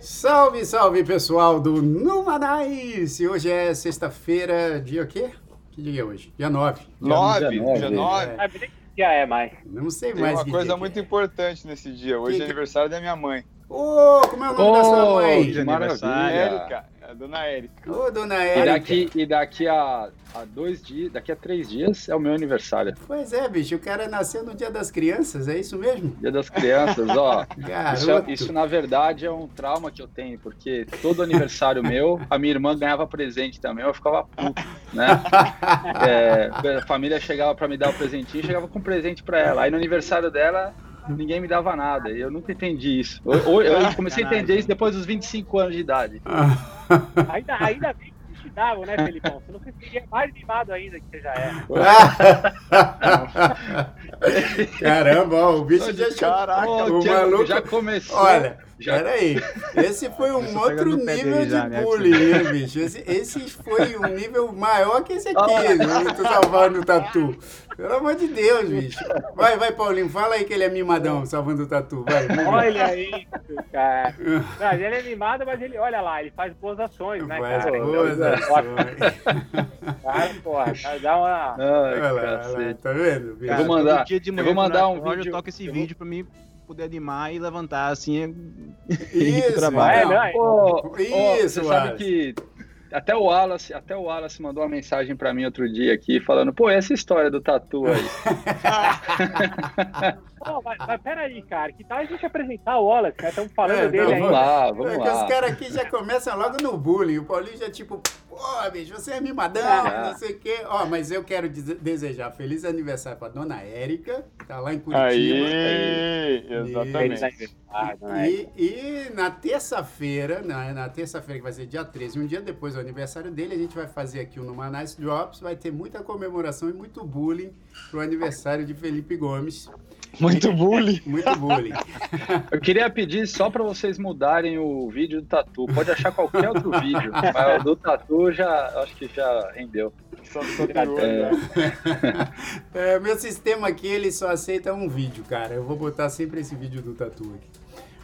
Salve, salve pessoal do Numanais! Hoje é sexta-feira, dia o quê? Que dia é hoje? Dia 9. Dia 9, dia 9. É. Dia é mais. Não sei Tem mais uma que coisa dia que muito é. importante nesse dia. Hoje Que é que- aniversário da minha mãe. Ô, como é o nome da sua mãe? de aniversário. Érica, a dona Érica. Ô, dona E Érica. daqui, e daqui a, a dois dias, daqui a três dias é o meu aniversário. Pois é, bicho, o cara nasceu no dia das crianças, é isso mesmo? Dia das crianças, ó. Isso, é- isso, na verdade é um trauma que eu tenho, porque todo aniversário meu, a minha irmã ganhava presente também, eu ficava puto, né? É, a família chegava pra me dar o presentinho, chegava com presente pra ela. Aí no aniversário dela, ninguém me dava nada. E eu nunca entendi isso. Eu, eu- eu comecei a entender isso depois dos 25 anos de idade. Ainda, ainda bem que te davam, né, Felipão? Você não seria mais mimado ainda que você já é. Caramba, ó, o bicho já Caraca, o Thiago, maluco- já começou. Olha, já- peraí. Esse foi um outro nível de já, né, bullying, né, bicho? Esse, esse foi um nível maior que esse aqui, né? Tu salvando o tatu. Pelo amor de Deus, bicho. Vai, vai, Paulinho, fala aí que ele é mimadão, salvando o tatu. Vai. Olha aí, cara. Não, ele é mimado, mas ele, olha lá, ele faz boas ações, né, Faz cara? boas Ele- ações. Cara, porra, dá uma. Ai, Olha lá, olha lá, tá vendo? bicho? Eu vou mandar- todo dia de eu vou mandar um vídeo- Eu toco esse vídeo pra mim poder animar e levantar assim. Isso, trabalho. então. É, Pô, Isso, ó, você sabe que até o Wallace, até o Wallace mandou uma mensagem pra mim outro dia aqui falando, pô, essa história do tatu aí. Não, mas, mas peraí, cara, que tal a gente apresentar o Wallace, né? Estamos falando É, dele não, vamos lá, É vamos que os lá. caras aqui já começam logo no bullying. O Paulinho já tipo, pô, bicho, você é mimadão, Ah. não sei o quê. Ó, mas eu quero dese- desejar feliz aniversário pra dona Érica, que tá lá em Curitiba. Aí, Feliz exatamente. aniversário, né? E, e na terça-feira, na, na terça-feira que vai ser dia 13, um dia depois do aniversário dele, a gente vai fazer aqui o Numa Nice Drops, vai ter muita comemoração e muito bullying pro aniversário de Felipe Gomes. Muito bullying. Muito bullying. Eu queria pedir só pra vocês mudarem o vídeo do tatu. Pode achar qualquer outro vídeo, mas o do tatu já acho que já rendeu. Só superou, É. né? É, meu sistema aqui, ele só aceita um vídeo, cara. Eu vou botar sempre esse vídeo do tatu aqui.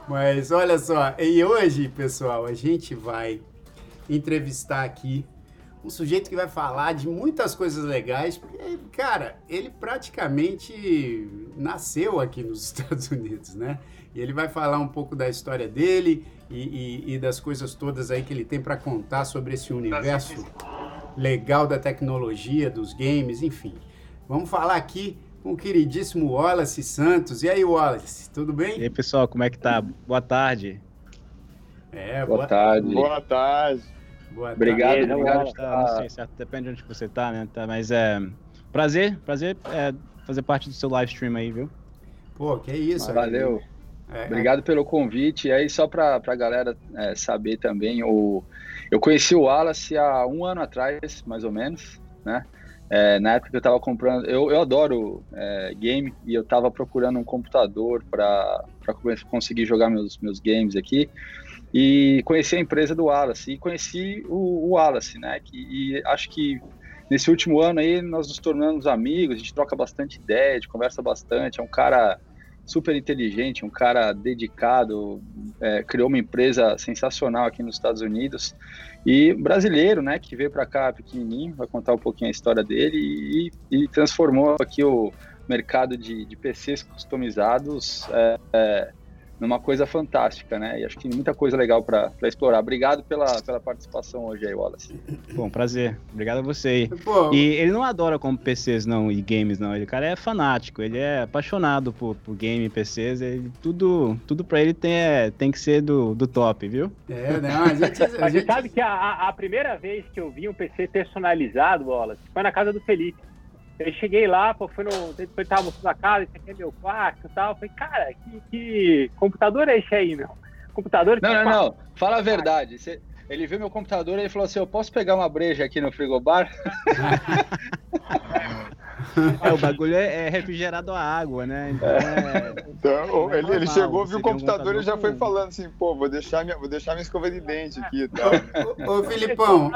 Mas olha só, e hoje, pessoal, a gente vai entrevistar aqui um sujeito que vai falar de muitas coisas legais, porque, cara, ele praticamente nasceu aqui nos Estados Unidos, né? E ele vai falar um pouco da história dele e, e- e das coisas todas aí que ele tem para contar sobre esse universo legal da tecnologia, dos games, enfim. Vamos falar aqui com o queridíssimo Wallace Santos. E aí, Wallace, tudo E aí, bem? pessoal, como é que tá? Boa tarde. É, Boa tarde. Boa tarde. Boa tarde. Obrigado, Beleza, obrigado. Tá, não sei certo, depende de onde você tá, né? Tá, mas é. Prazer, prazer é, fazer parte do seu live stream aí, viu? Pô, que isso. Valeu. É, Obrigado pelo convite. E aí, só para a galera é, saber também, o, eu conheci o Wallace há um ano atrás, mais ou menos, né? É, na época que eu estava comprando, eu, eu adoro é, game e eu estava procurando um computador para conseguir jogar meus, meus games aqui. E conheci a empresa do Wallace e conheci o, o Wallace, né? Que, e acho que nesse último ano aí nós nos tornamos amigos, a gente troca bastante ideia, a gente conversa bastante. É um cara super inteligente, um cara dedicado, é, criou uma empresa sensacional aqui nos Estados Unidos e brasileiro, né, que veio para cá pequenininho, vai contar um pouquinho a história dele e, e transformou aqui o mercado de, de PCs customizados é, é, numa coisa fantástica, né? E acho que muita coisa legal para explorar. Obrigado pela, pela participação hoje aí, Wallace. Bom, prazer. Obrigado a você aí. Pô, E ele não adora como PCs não e games não. Ele cara é fanático, ele é apaixonado por, por game e PCs. Ele, tudo, tudo para ele tem, é, tem que ser do, do top, viu? é, não, a gente... A Mas você gente sabe que a, a- a primeira vez que eu vi um PC personalizado, Wallace, foi na casa do Felipe. Eu cheguei lá, pô, foi no. Depois tava mostrando a casa, esse aqui é meu quarto e tal. Eu falei, cara, que, que computador é esse aí, meu? Computador Não, que- não, não. Fala a verdade. Você- ele viu meu computador e ele falou assim: Eu posso pegar uma breja aqui no frigobar? É, o bagulho é, é refrigerado a água, né? Então é. Então, É ele, ele chegou, viu o um computador e já foi falando assim, pô, vou deixar minha, vou deixar minha escova de dente aqui e tal. Ô, ô, Filipão.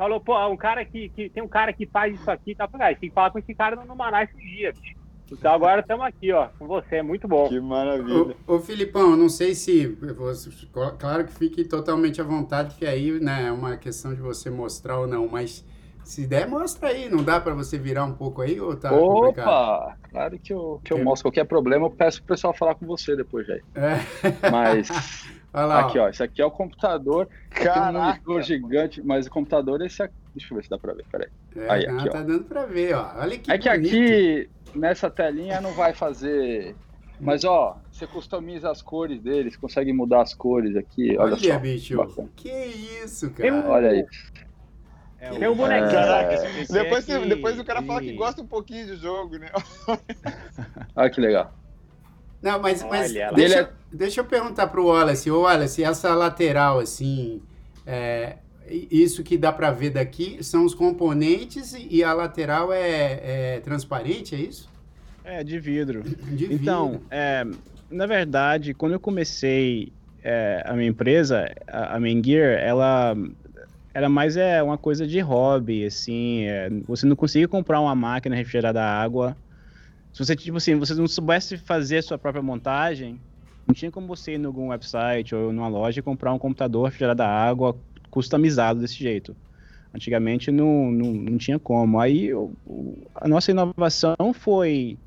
Falou, pô, um cara que, que tem um cara que faz isso aqui, tá? Falei, ah, tem que falar com esse cara no, Manaus esses dias, bicho. Então agora estamos aqui, ó, com você, é muito bom. Que maravilha. Ô, ô Filipão, eu não sei se. você- Claro que fique totalmente à vontade, porque aí né, é uma questão de você mostrar ou não, mas se der, mostra aí. Não dá pra você virar um pouco aí ou tá complicado? Opa! Claro que eu, que eu É. mostro. Qualquer problema, eu peço pro pessoal falar com você depois, Jair. É. Mas, lá. aqui, ó, esse aqui é o computador. Tem um Caraca! monitor gigante, mas o computador, esse aqui. Deixa eu ver se dá pra ver, peraí. É, Aí, não, aqui, ó. tá dando pra ver, ó. Olha que É que bonito. aqui, nessa telinha, não vai fazer. Mas, ó, você customiza as cores deles, consegue mudar as cores aqui. Olha, Olha, só. bicho. bacana. Que isso, cara. Olha aí. é um bonequinho. Caraca, esse PC depois, aqui, depois o cara fala que gosta um pouquinho de jogo, né? Olha que legal. Não, mas, mas lá. deixa, é- deixa eu perguntar pro Wallace. Ô, Wallace, essa lateral, assim, é, isso que dá pra ver daqui são os componentes e a lateral é, é transparente, é isso? É, de vidro. De vidro. Então, é, na verdade, quando eu comecei é, a minha empresa, a, a Main Gear, ela era mais é, uma coisa de hobby, assim. é, você não conseguia comprar uma máquina refrigerada a água. Se você, tipo assim, você não soubesse fazer a sua própria montagem, não tinha como você ir em algum website ou numa loja e comprar um computador refrigerado a água customizado desse jeito. Antigamente não, não, não tinha como. Aí o- a nossa inovação foi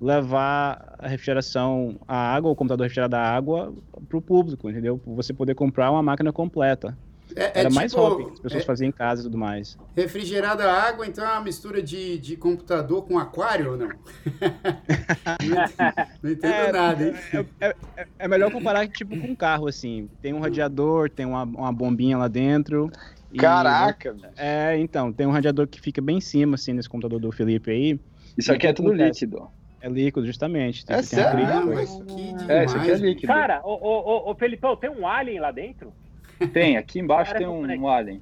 levar a refrigeração, a água, o computador refrigerado a água para o público, entendeu? Você poder comprar uma máquina completa. É, é Era mais tipo, hobby, que as pessoas é faziam em casa e tudo mais. refrigerada a água, então é uma mistura de, de computador com aquário ou não? não entendo, não entendo É, nada, hein? É, é- é melhor comparar tipo com um carro, assim. Tem um radiador, tem uma, uma bombinha lá dentro. e- Caraca, bicho. É, então, tem um radiador que fica bem em cima, assim, nesse computador do Felipe aí. Isso aqui é tudo líquido. É líquido, justamente. É Tem sério? acrílico. Ah, mas que demais. É, isso aqui é líquido. Cara, ô, ô, ô, Felipão, tem um alien lá dentro? Tem, aqui embaixo Cara, tem é um, um alien.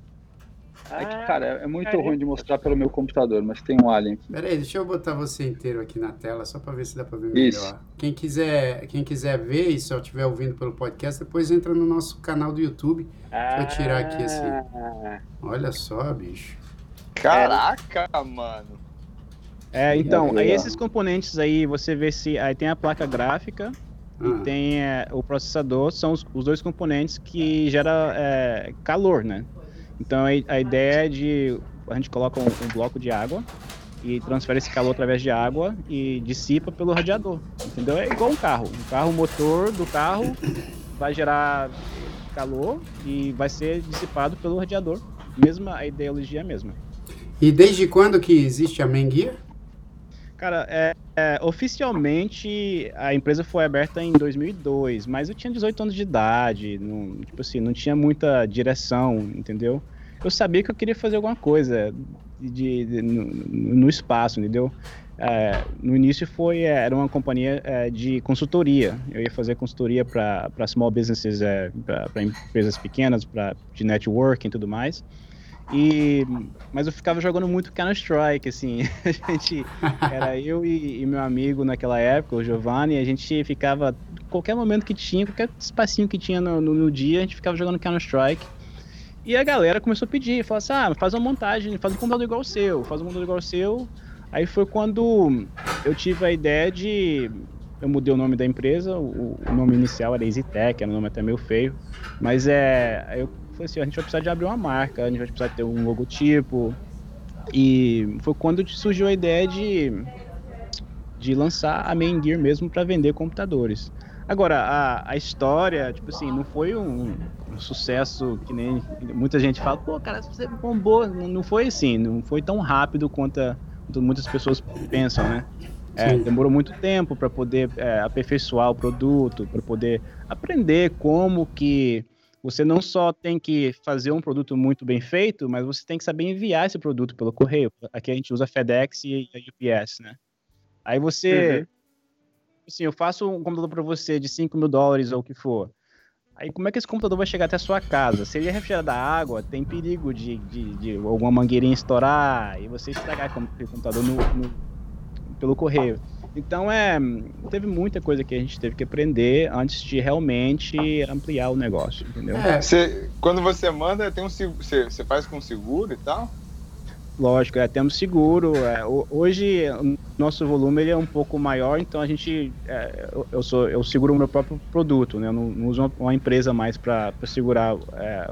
É que, Ah, cara, é muito caramba. ruim de mostrar pelo meu computador, mas tem um alien aqui. Pera aí, deixa eu botar você inteiro aqui na tela, só para ver se dá para ver Isso. melhor. Quem quiser, quem quiser ver e só estiver ouvindo pelo podcast, depois entra no nosso canal do YouTube. eu tirar aqui esse- Ah, Olha só, bicho. Caraca, mano. É, então, aí esses componentes aí, você vê se. Aí tem a placa gráfica Ah, e tem é, o processador, são os, os dois componentes que gera é, calor, né? Então a, a ideia é de. A gente coloca um, um bloco de água e transfere esse calor através de água e dissipa pelo radiador. Entendeu? É igual um carro. Um carro, o motor do carro vai gerar calor e vai ser dissipado pelo radiador. Mesma a ideologia é a mesma. E desde quando que existe a Menguia? Cara, é, é, oficialmente a empresa foi aberta em 2002, mas eu tinha 18 anos de idade, não, tipo assim, não tinha muita direção, entendeu? Eu sabia que eu queria fazer alguma coisa de, de- no, no espaço, entendeu? É, no início foi é, era uma companhia é, de consultoria. Eu ia fazer consultoria para small businesses, é, para empresas pequenas, para de networking e tudo mais. E, mas eu ficava jogando muito Counter Strike, assim. A gente era eu e, e meu amigo naquela época, o Giovanni, a gente ficava qualquer momento que tinha, qualquer espacinho que tinha no, no- no dia, a gente ficava jogando Counter Strike. E a galera começou a pedir, falou assim: "Ah, faz uma montagem, faz um computador igual o seu, faz um computador igual o seu". Aí foi quando eu tive a ideia de eu mudei o nome da empresa, o, o nome inicial era EasyTech, era um nome até meio feio, mas é, eu falei assim, a gente vai precisar de abrir uma marca, a gente vai precisar ter um logotipo, e foi quando surgiu a ideia de, de lançar a Main Gear mesmo para vender computadores. Agora, a, a história, tipo assim, não foi um, um sucesso que nem muita gente fala, pô, cara, você bombou. Não, não foi assim, não foi tão rápido quanto, a- quanto muitas pessoas pensam, né? É, demorou muito tempo para poder é, aperfeiçoar o produto, para poder aprender como que você não só tem que fazer um produto muito bem feito, mas você tem que saber enviar esse produto pelo correio. Aqui a gente usa FedEx e a UPS, né? Aí você, assim, eu faço um computador para você de 5 mil dólares ou o que for. Aí como é que esse computador vai chegar até a sua casa? Se ele é refrigerado a água, tem perigo de, de, de alguma mangueirinha estourar e você estragar o computador no, no, pelo correio. Então é, teve muita coisa que a gente teve que aprender antes de realmente ampliar o negócio, entendeu? É, você, quando você manda, tem um você, faz com seguro e tal? Lógico, é, temos seguro. É, hoje nosso volume ele é um pouco maior, então a gente é, eu sou eu seguro o meu próprio produto, né? Eu não, não uso uma, uma empresa mais para segurar é,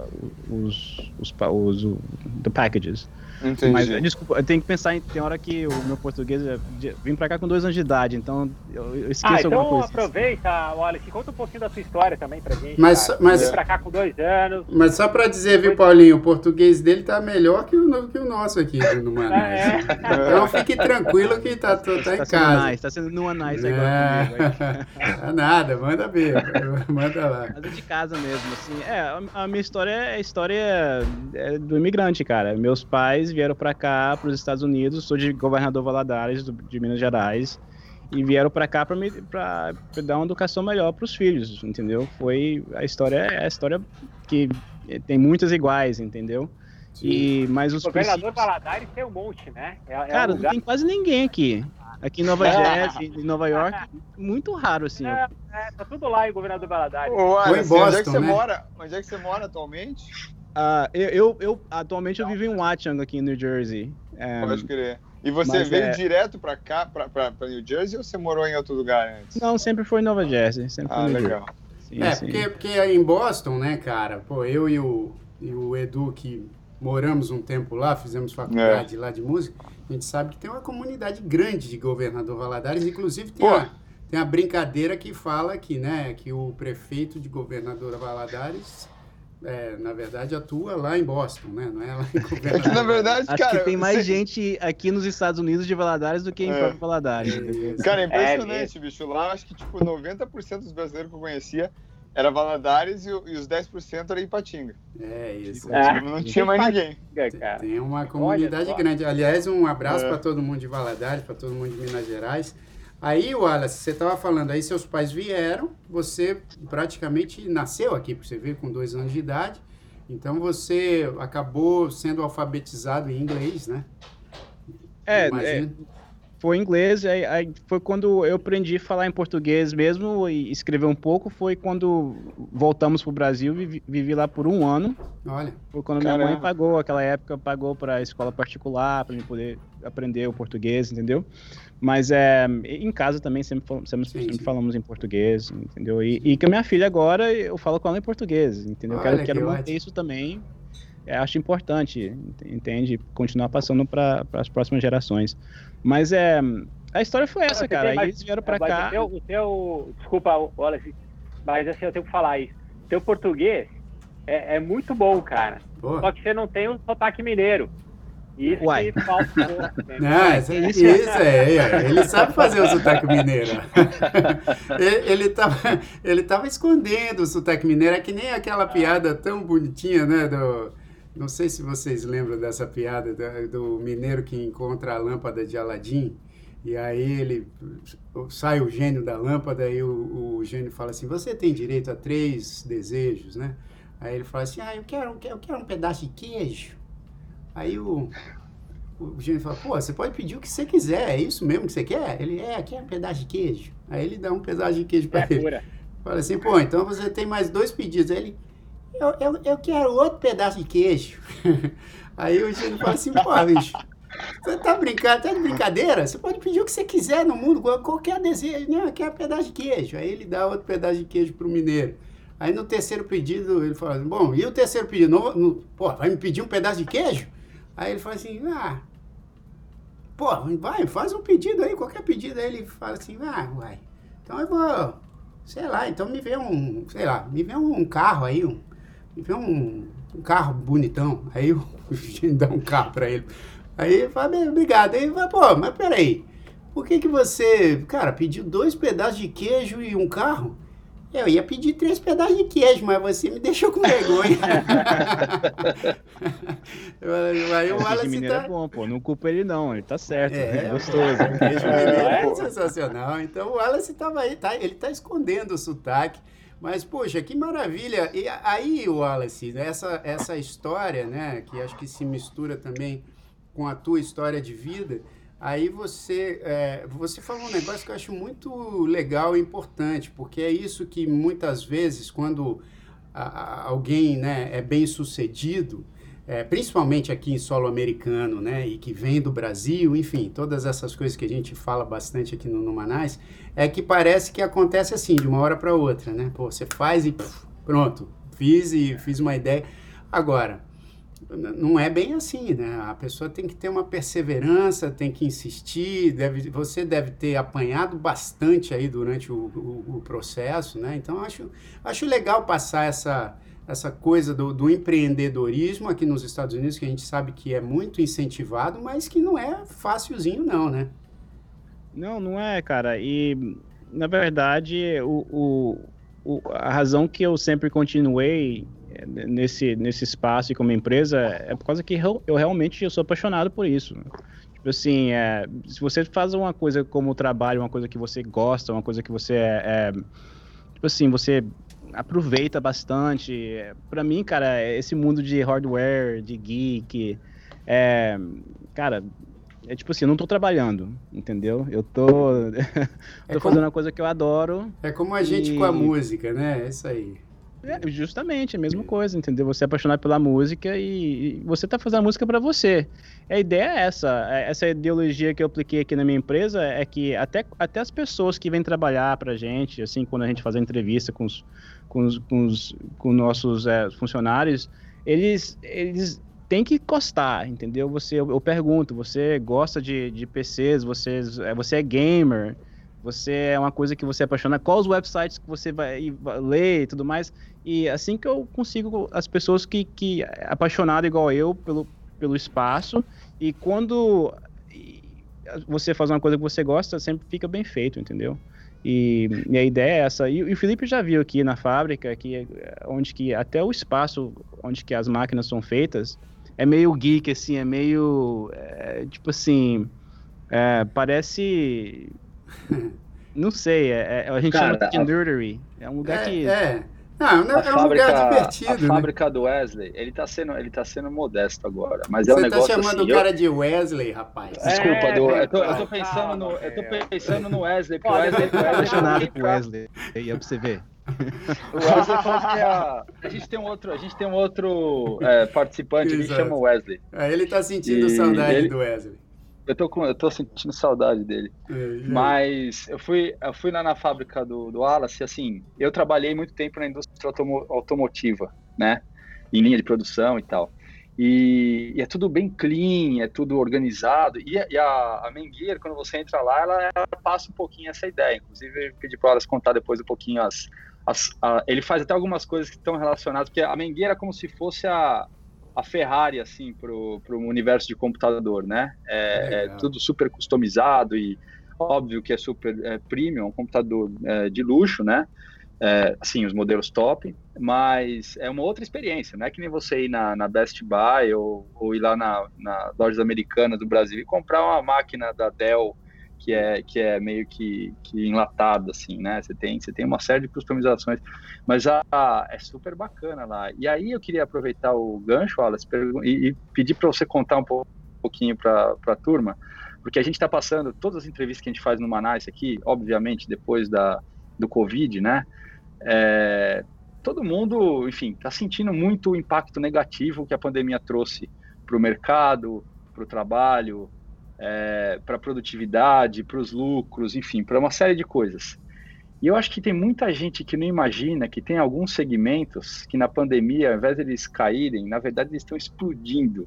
os, os, os, os the packages. Entendi. Mas, desculpa, eu tenho que pensar em. Tem hora que o meu português. É, vim pra cá com dois anos de idade, então eu, eu esqueço ah, então alguma coisa. aproveita, Wallace, conta um pouquinho da sua história também pra gente. Mas, cara. mas, Vim pra cá com dois anos. Mas só pra dizer, viu, Paulinho, o português dele tá melhor que o, que o nosso aqui no Manaus. É. Então fique tranquilo que tá, tá, tá em tá casa. Nice, tá sendo no nice agora comigo. É, nada, manda ver, manda lá. Mas é de casa mesmo, assim. É, a, a minha história é a história é do imigrante, cara. Meus pais vieram pra cá para os Estados Unidos, sou de governador Valadares, do, de Minas Gerais, e vieram para cá para dar uma educação melhor para os filhos, entendeu? Foi a história é a história que tem muitas iguais, entendeu? E mas os o governador Valadares tem um monte, né? É, é Cara, um não tem quase ninguém aqui. Aqui em Nova Jersey, em Nova York, muito raro assim. É, é, tá tudo lá em governador Valadares. Ô, Boston, onde é que você né? mora? Onde é que você mora atualmente? Uh, eu, eu, eu, atualmente eu vivo em Watchung, aqui em New Jersey. Um, Pode crer. E você veio é... direto pra cá, pra, pra, pra, New Jersey, ou você morou em outro lugar antes? Não, sempre foi em Nova Jersey. Sempre ah, legal. Sim, é, sim. Porque, porque em Boston, né, cara, pô, eu e o, e o Edu, que moramos um tempo lá, fizemos faculdade é. lá de música, a gente sabe que tem uma comunidade grande de governador Valadares, inclusive tem a, tem a brincadeira que fala que, né, que o prefeito de governador Valadares é, na verdade, atua lá em Boston, né? Não é lá em É que, na verdade, Acho cara, que tem mais você... gente aqui nos Estados Unidos de Valadares do que em é. próprio Valadares. Cara, é impressionante, bicho. Lá, acho que, tipo, 90% dos brasileiros que eu conhecia era Valadares e, e os 10% era Ipatinga. É, isso. É. Não tinha mais ninguém. Tem uma comunidade grande. Aliás, um abraço é. para todo mundo de Valadares, para todo mundo de Minas Gerais. Aí, Wallace, você estava falando, aí seus pais vieram, você praticamente nasceu aqui, porque você veio com dois anos de idade, então você acabou sendo alfabetizado em inglês, né? É, é foi inglês, aí, aí, foi quando eu aprendi a falar em português mesmo e escrever um pouco, foi quando voltamos para o Brasil, vivi, vivi, lá por um ano. Olha. Foi quando Caramba. minha mãe pagou, aquela época, pagou para a escola particular, para eu poder aprender o português, entendeu? Mas é, em casa também sempre, sempre, sim, sempre sim. falamos em português, entendeu? E, e com a minha filha agora eu falo com ela em português, entendeu? Olha, quero, que quero manter isso também. É, acho importante, entende? Continuar passando para as próximas gerações. Mas é. A história foi essa, cara. Aí eles vieram para cá. O teu, o teu, desculpa, olha, mas assim, eu tenho que falar isso. O teu português é, é muito bom, cara. Pô. Só que você não tem o sotaque mineiro. Isso Uai. que falta um. Né? Não, isso, isso, é, é, ele sabe fazer o sotaque mineiro. ele, ele, tava, ele tava escondendo o sotaque mineiro, é que nem aquela piada tão bonitinha, né, do... Não sei se vocês lembram dessa piada do, do mineiro que encontra a lâmpada de Aladim, e aí ele sai o gênio da lâmpada e o, o gênio fala assim, você tem direito a três desejos, né? Aí ele fala assim, ah, eu quero, eu quero um pedaço de queijo. Aí o, o gênio fala, pô, você pode pedir o que você quiser, é isso mesmo que você quer? Ele, é, quer um pedaço de queijo. Aí ele dá um pedaço de queijo para é ele. Pura. Fala assim, pô, então você tem mais dois pedidos. Aí ele, eu, eu, eu quero outro pedaço de queijo. Aí o gênio fala assim, pô, bicho, você tá brincando, tá de brincadeira? Você pode pedir o que você quiser no mundo, qualquer desejo, né? Quer um pedaço de queijo. Aí ele dá outro pedaço de queijo pro mineiro. Aí no terceiro pedido, ele fala assim, bom, e o terceiro pedido? No, no, pô, vai me pedir um pedaço de queijo? Aí ele fala assim, ah, pô, vai, faz um pedido aí, qualquer pedido. Aí ele fala assim, ah, vai, então eu vou, sei lá, então me vê um, sei lá, me vê um carro aí, um, me vê um, um carro bonitão. Aí o gente dá um carro pra ele. Aí ele fala, obrigado. Aí ele fala, pô, mas peraí, por que que você, cara, pediu dois pedaços de queijo e um carro? Eu ia pedir três pedaços de queijo, mas você me deixou com vergonha. Aí o Wallace mineiro tá... é bom, pô. Não culpa ele não, ele tá certo. É, é gostoso. queijo mineiro é sensacional. Então o Wallace tava aí, tá? Ele tá escondendo o sotaque. Mas, poxa, que maravilha! E aí, Wallace, essa, essa história, né, que acho que se mistura também com a tua história de vida, aí você, é, você falou um negócio que eu acho muito legal e importante, porque é isso que muitas vezes, quando a, a, alguém né, é bem sucedido, é, principalmente aqui em solo americano, né, e que vem do Brasil, enfim, todas essas coisas que a gente fala bastante aqui no, no Manais, é que parece que acontece assim, de uma hora para outra, né? Pô, você faz e pff, pronto, fiz e fiz uma ideia. Agora, não é bem assim, né? A pessoa tem que ter uma perseverança, tem que insistir, deve, você deve ter apanhado bastante aí durante o, o, o processo, né? Então, acho, acho legal passar essa essa coisa do, do, empreendedorismo aqui nos Estados Unidos, que a gente sabe que é muito incentivado, mas que não é fácilzinho não, né? Não, não é, cara. E, na verdade, o, o, o a razão que eu sempre continuei nesse, nesse espaço e como empresa é por causa que eu, eu realmente eu sou apaixonado por isso. Tipo assim, é, se você faz uma coisa como trabalho, uma coisa que você gosta, uma coisa que você é, é tipo assim, você aproveita bastante. Para mim, cara, esse mundo de hardware, de geek, é, cara, é tipo assim, eu não tô trabalhando, entendeu? Eu tô, tô é como, fazendo uma coisa que eu adoro. É como a gente e... com a música, né? É isso aí. É, justamente, a mesma coisa, entendeu? Você é apaixonado pela música e, e você tá fazendo a música para você. A ideia é essa, é, essa ideologia que eu apliquei aqui na minha empresa é que até, até as pessoas que vêm trabalhar pra gente, assim, quando a gente faz a entrevista com os, com os, com os com nossos é, funcionários, eles, eles têm que gostar, entendeu? Você, eu, eu pergunto, você gosta de, de PCs, você, é, você é gamer, você é uma coisa que você apaixona, quais os websites que você vai, vai ler e tudo mais. E assim que eu consigo as pessoas que, que apaixonado igual eu pelo, pelo espaço, e quando você faz uma coisa que você gosta, sempre fica bem feito, entendeu? E, e, a ideia é essa. E, e, o Felipe já viu aqui na fábrica que onde que até o espaço onde que as máquinas são feitas é meio geek assim, é meio é, tipo assim, é, parece Não sei, é, é a gente Cara, chama de nerdery. É um lugar é, que. É. Não, não é um fábrica, lugar divertido. A né? fábrica do Wesley, ele tá, sendo, ele tá sendo modesto agora. Mas Você é um tá negócio. Você tá chamando assim, o cara eu... de Wesley, rapaz. Desculpa, do, eu, tô, eu, tô, pensando no, eu tô pensando no Wesley, porque o Wesley, é apaixonado por Wesley. E é pra você ver. O Wesley falou que a, a gente tem um outro, a gente tem um outro é, participante Exato. que chama Wesley. É, ele tá sentindo e saudade ele... do Wesley. Eu tô, com, eu tô sentindo saudade dele. É. Mas eu fui, eu fui lá na fábrica do, do Wallace, assim, eu trabalhei muito tempo na indústria automo, automotiva, né? Em linha de produção e tal. E, e, é tudo bem clean, é tudo organizado. E, e a, a Mengueira, quando você entra lá, ela, ela, passa um pouquinho essa ideia. Inclusive, eu pedi para elas contar depois um pouquinho as. as a, ele faz até algumas coisas que estão relacionadas, porque a Mengueira é como se fosse a, a Ferrari assim pro, pro universo de computador, né? É, é, tudo super customizado e óbvio que é super é, premium, um computador é, de luxo, né? É, assim, os modelos top, mas é uma outra experiência, não é que nem você ir na, na Best Buy ou, ou ir lá na, na lojas americanas do Brasil e comprar uma máquina da Dell que é, que é meio que, que enlatado, assim, né? Você tem, você tem uma série de customizações, mas a, a é super bacana lá. E aí eu queria aproveitar o gancho, Wallace, e, e pedir para você contar um pouquinho para a turma, porque a gente está passando todas as entrevistas que a gente faz no Manaus aqui, obviamente, depois da, do Covid, né? É, todo mundo, enfim, está sentindo muito o impacto negativo que a pandemia trouxe para o mercado, para o trabalho, é, para a produtividade, para os lucros, enfim, para uma série de coisas. E eu acho que tem muita gente que não imagina que tem alguns segmentos que na pandemia, ao invés de eles caírem, na verdade eles estão explodindo.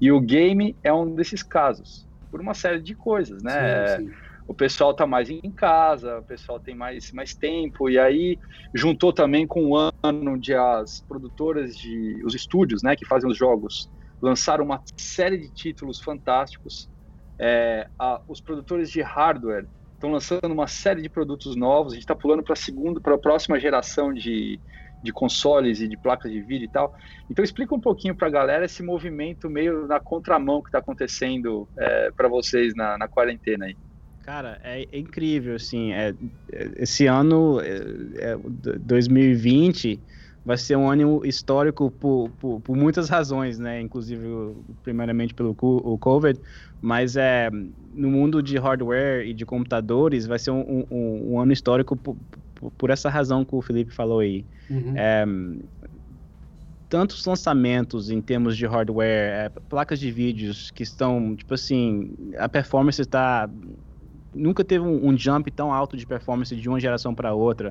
E o game é um desses casos, por uma série de coisas, né? Sim, sim. O pessoal está mais em casa, o pessoal tem mais, mais tempo, e aí juntou também com o ano onde as produtoras de. os estúdios, né, que fazem os jogos, lançaram uma série de títulos fantásticos é, a, os produtores de hardware estão lançando uma série de produtos novos. A gente está pulando para segunda, para a próxima geração de, de consoles e de placas de vídeo e tal. Então explica um pouquinho para a galera esse movimento meio na contramão que está acontecendo é, para vocês na, na, quarentena aí. Cara, é, é incrível, assim, é, é esse ano, é, 2020, é, vai ser um ano histórico por, por, por, muitas razões, né? Inclusive, primeiramente pelo o COVID, mas é no mundo de hardware e de computadores vai ser um, um, um ano histórico por, por, essa razão que o Felipe falou aí. Uhum. É, tantos lançamentos em termos de hardware, é, placas de vídeos que estão, tipo assim, a performance está nunca teve um, um, jump tão alto de performance de uma geração para outra.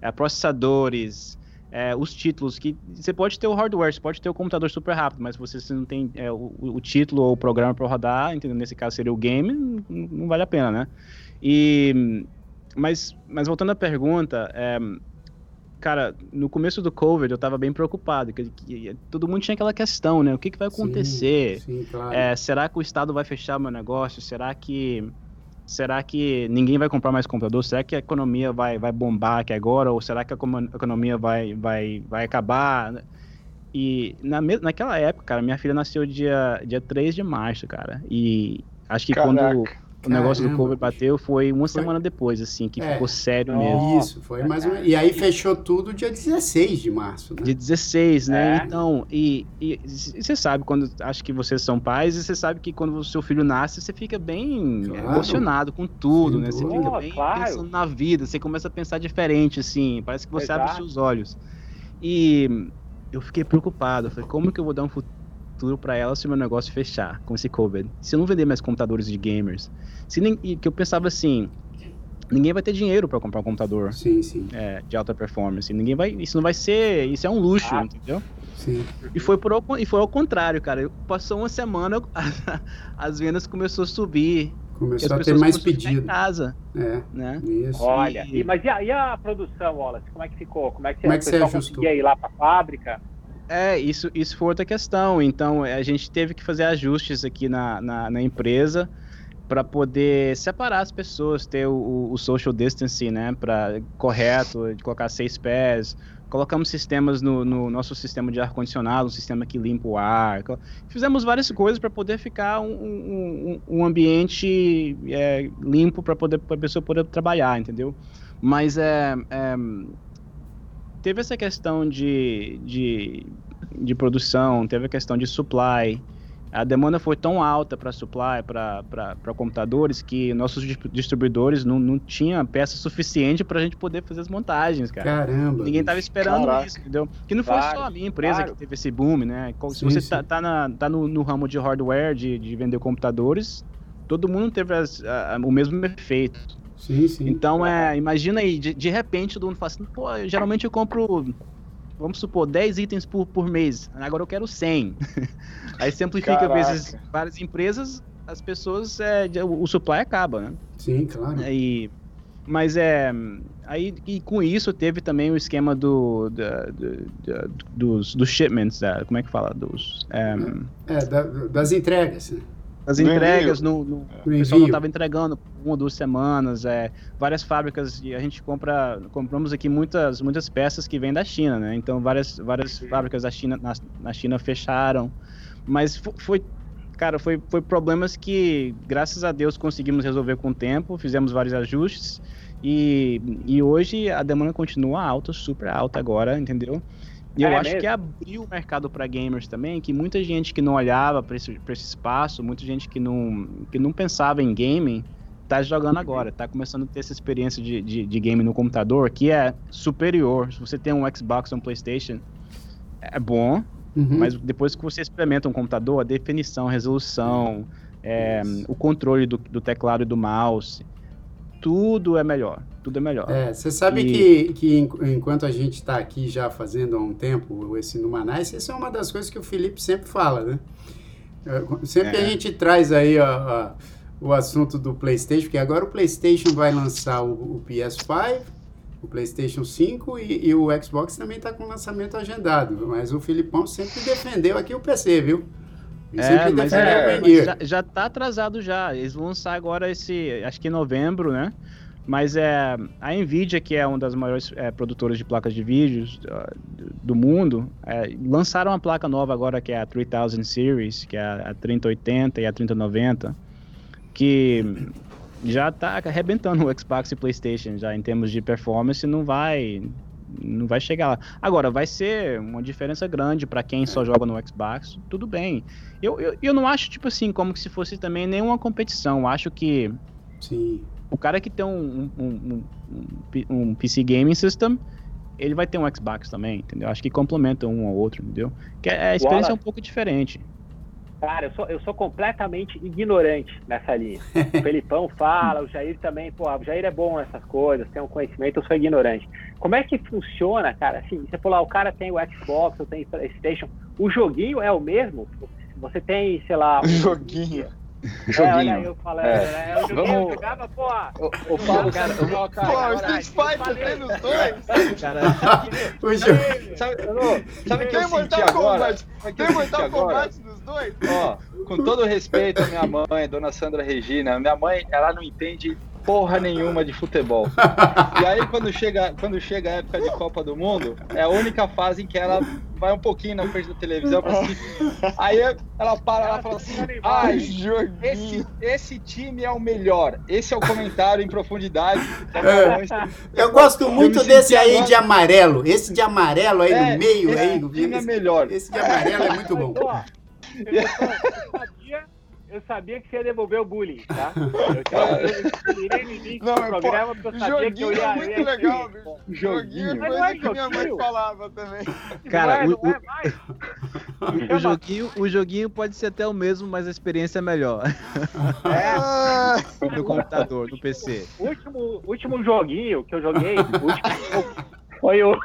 É, processadores, é, os títulos, que você pode ter o hardware, você pode ter o computador super rápido, mas você se não tem é, o, o, título ou o programa para rodar, entendeu? nesse caso seria o game, não, não, vale a pena, né? E, mas, mas voltando à pergunta, é, cara, no começo do COVID eu estava bem preocupado, que, que, todo mundo tinha aquela questão, né? O que, que vai acontecer? Sim, sim, claro. É, será que o Estado vai fechar o meu negócio? Será que será que ninguém vai comprar mais computador? Será que a economia vai, vai bombar aqui agora? Ou será que a economia vai, vai, vai acabar? E na, naquela época, cara, minha filha nasceu dia, dia 3 de março, cara. E acho que Caraca. quando o negócio Caramba, do Covid bateu foi uma foi... semana depois, assim, que é. ficou sério mesmo. Isso, foi mais um... E aí fechou tudo dia 16 de março, né? Dia 16, né? É. Então, e, e, você sabe, quando acho que vocês são pais, e você sabe que quando o seu filho nasce, você fica bem claro. emocionado com tudo, Sim, né? Você fica bem claro. pensando na vida, você começa a pensar diferente, assim, parece que você Exato. abre os seus olhos. E eu fiquei preocupado, eu falei, como que eu vou dar um futuro futuro para ela se o meu negócio fechar com esse COVID. Se eu não vender mais computadores de gamers. Se nem, que eu pensava assim, ninguém vai ter dinheiro para comprar um computador sim, sim. É, de alta performance. Ninguém vai, isso não vai ser, isso é um luxo, ah, entendeu? Sim. E foi por e foi ao contrário, cara. Passou uma semana, as vendas começou a subir. Começou a ter mais pedido. Em casa. É. Né? Isso. Olha, e, mas e a, e a, produção, Wallace? Como é que ficou? Como é que, Como é que você ajustou? conseguia ir lá para a fábrica? É, isso, isso foi outra questão. Então, a gente teve que fazer ajustes aqui na, na, na empresa para poder separar as pessoas, ter o, o social distancing, né, para correto, de colocar seis pés. Colocamos sistemas no, no nosso sistema de ar condicionado, um sistema que limpa o ar. Fizemos várias coisas para poder ficar um, um, um ambiente é, limpo para poder a pessoa poder trabalhar, entendeu? Mas é, é teve essa questão de, de, de produção, teve a questão de supply. A demanda foi tão alta para supply, para computadores, que nossos distribuidores não, não tinham peça suficiente para a gente poder fazer as montagens, cara. Caramba! Ninguém estava esperando Caraca. isso, entendeu? Que não foi claro, só a minha empresa claro. que teve esse boom, né? Se sim, você sim. tá, tá, na, tá no, no, ramo de hardware, de, de vender computadores, todo mundo teve as, a, o mesmo efeito. Sim, sim. Então, é, imagina aí, de, de repente todo mundo fala assim, pô, geralmente eu compro, vamos supor, 10 itens por, por mês, agora eu quero 100. aí simplifica, Caraca. vezes, várias empresas, as pessoas, é, o supply acaba, né? Sim, claro. E, mas é, aí e com isso teve também o esquema do, da, do, da, dos, dos shipments, da, como é que fala? Dos, é, é da, das entregas, né? As entregas no, no, no o pessoal não estava entregando uma duas semanas, é, várias fábricas e a gente compra, compramos aqui muitas, muitas peças que vêm da China, né? Então várias, várias fábricas da China na, na China fecharam, mas foi, cara, foi, foi problemas que graças a Deus conseguimos resolver com o tempo, fizemos vários ajustes e, e hoje a demanda continua alta, super alta agora, entendeu? E eu é acho mesmo? que abriu o mercado para gamers também, que muita gente que não olhava para esse, esse espaço, muita gente que não, que não pensava em gaming, tá jogando agora, tá começando a ter essa experiência de, de, de game no computador, que é superior. Se você tem um Xbox ou um PlayStation, é bom, uhum. mas depois que você experimenta um computador, a definição, a resolução, é, o controle do, do teclado e do mouse, tudo é melhor. Tudo é melhor. É, você sabe e... que, que enquanto a gente está aqui já fazendo há um tempo esse Numanais, essa é uma das coisas que o Felipe sempre fala, né? É, sempre é. a gente traz aí ó, ó, o assunto do PlayStation, porque agora o PlayStation vai lançar o, o PS5, o PlayStation 5 e, e o Xbox também está com lançamento agendado. Mas o Filipão sempre defendeu aqui o PC, viu? É, mas, é, mas já, já tá atrasado já. Eles vão lançar agora esse, acho que em novembro, né? Mas é, a Nvidia, que é uma das maiores é, produtoras de placas de vídeos uh, do mundo, é, lançaram uma placa nova agora que é a 3000 Series, que é a 3080 e a 3090, que já tá arrebentando o Xbox e PlayStation já em termos de performance, não vai não vai chegar lá. Agora, vai ser uma diferença grande para quem só joga no Xbox, tudo bem. Eu, eu, eu não acho, tipo assim, como se fosse também nenhuma competição. Eu acho que Sim. O cara que tem um, um, um, um, um PC Gaming System, ele vai ter um Xbox também, entendeu? Acho que complementa um ao outro, entendeu? Que a experiência é um pouco diferente. Cara, eu sou, eu sou completamente ignorante nessa linha. O Felipão fala, o Jair também, pô, o Jair é bom nessas coisas, tem um conhecimento, eu sou ignorante. Como é que funciona, cara? Assim, você falou, ah, o cara tem o Xbox, eu tenho Playstation, o joguinho é o mesmo? Você tem, sei lá... Um joguinho. Joguinho. É, olha, eu falei, É. é, eu joguei, eu Vamos- jogava, pô, O, o Paulo, cara, o cara, Pô, o Street Fighter tem nos dois. Cara, O jogo. sabe, sabe o que eu senti agora? O Tem Mortal? Kombat nos dois. Ó, com todo respeito à minha mãe, dona Sandra Regina, minha mãe, ela não entende porra nenhuma de futebol. E aí quando chega, quando chega a época de Copa do Mundo, é a única fase em que ela vai um pouquinho na frente da televisão pra assistir. Aí ela para lá e fala assim: "Ai, esse, esse time é o melhor. Esse é o comentário em profundidade. da É. Eu gosto muito me desse aí agora- de amarelo. Esse de amarelo aí É, no meio esse aí. time é melhor. esse de amarelo é muito bom. Ó, eu, eu sabia, eu sabia que você ia devolver o bullying, tá? Eu, tirei no início Não, do programa porque eu sabia que eu Joguinho ia... é muito legal, bicho. Joguinho. É Mas coisa não é que minha mãe falava também. Cara, não é, o- não é mais. O joguinho, o joguinho pode ser até o mesmo, mas a experiência é melhor. Ah, No computador, no PC. O último, último joguinho que eu joguei o último, foi o.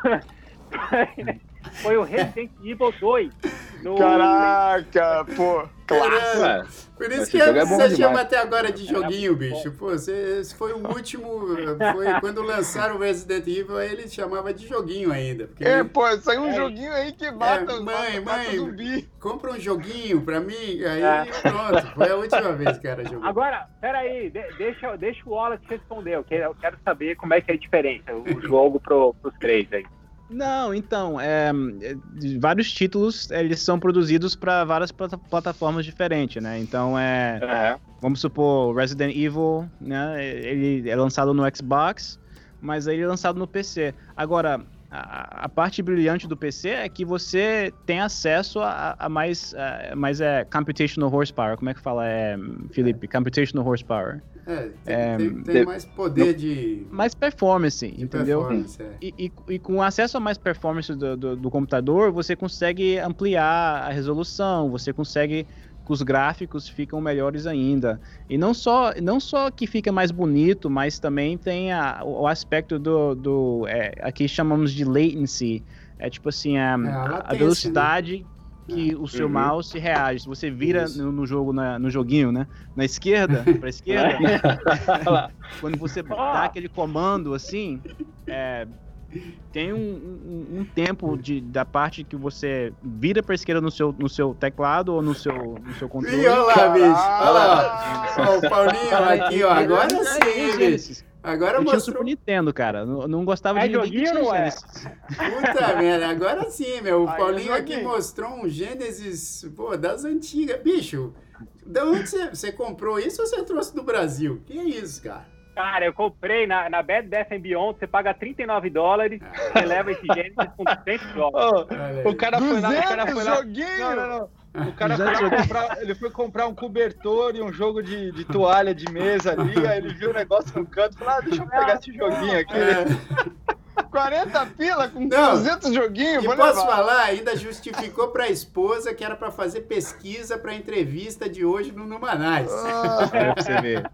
Foi o Resident Evil 2. No, Caraca, pô. Clássico. Ué, Por isso Esse que é você chama até agora de joguinho, bicho. Pô, você, esse foi o último. Foi quando lançaram o Resident Evil, aí ele chamava de joguinho ainda. Porque É, pô, saiu um É. joguinho aí que mata, É, mãe, mata, mata mãe. zumbi. compra um joguinho pra mim, aí É. pronto. Foi a última vez que era jogou. Agora, peraí, de, deixa, deixa o Wallace responder. Eu quero, eu quero saber como é que é a diferença, o jogo pro, pros três aí. Não, então, é, é, vários títulos, eles são produzidos para várias plata- plataformas diferentes, né? Então, é, vamos supor, Resident Evil, né? Ele é lançado no Xbox, mas aí ele é lançado no PC. Agora, a, a parte brilhante do PC é que você tem acesso a, a mais, a, mais é, computational horsepower. Como é que fala, é, Felipe? Computational horsepower. É, tem, É, tem- tem de- mais poder de, Mais performance, de entendeu? performance. é. E, e- e com acesso a mais performance do, do- do computador, você consegue ampliar a resolução, você consegue os gráficos ficam melhores ainda. E não só, não só que fica mais bonito, mas também tem a- o aspecto do, do é, aqui chamamos de latency, é tipo assim a, É, a a latência, velocidade que o seu Uhum. mouse reage. Se você vira no, no jogo na- no joguinho, né, na esquerda, para esquerda, quando você dá aquele comando assim, é, tem um, um- um tempo de, da parte que você vira para esquerda no seu, no seu teclado ou no seu, no seu controle. Ih, olha lá, bicho. Olha lá. Ó, o Paulinho aqui, ó. Agora sim, bicho. Agora Eu tinha o mostrou. Super Nintendo, cara. Não, não gostava É de ninguém que tinha é? Puta merda, agora sim, meu. O Aí, Paulinho aqui mostrou um Gênesis, pô, das antigas. Bicho, da onde você, você comprou isso ou você trouxe do Brasil? Que isso, cara? Cara, eu comprei na, na Bad Death and Beyond, você paga 39 dólares, você leva esse Genesis com 200 dólares. Aí. o cara foi lá, o cara 200 foi lá. joguinho. Não, não, não. O cara foi comprar, ele foi comprar um cobertor e um jogo de, de toalha de mesa ali, aí ele viu o negócio no canto e falou, ah, deixa eu pegar esse joguinho aqui. É. 40 pila com Não. 200 joguinhos, E posso levar. falar, ainda justificou pra esposa que era pra fazer pesquisa pra entrevista de hoje no Numanais. Ah, É, pra você ver.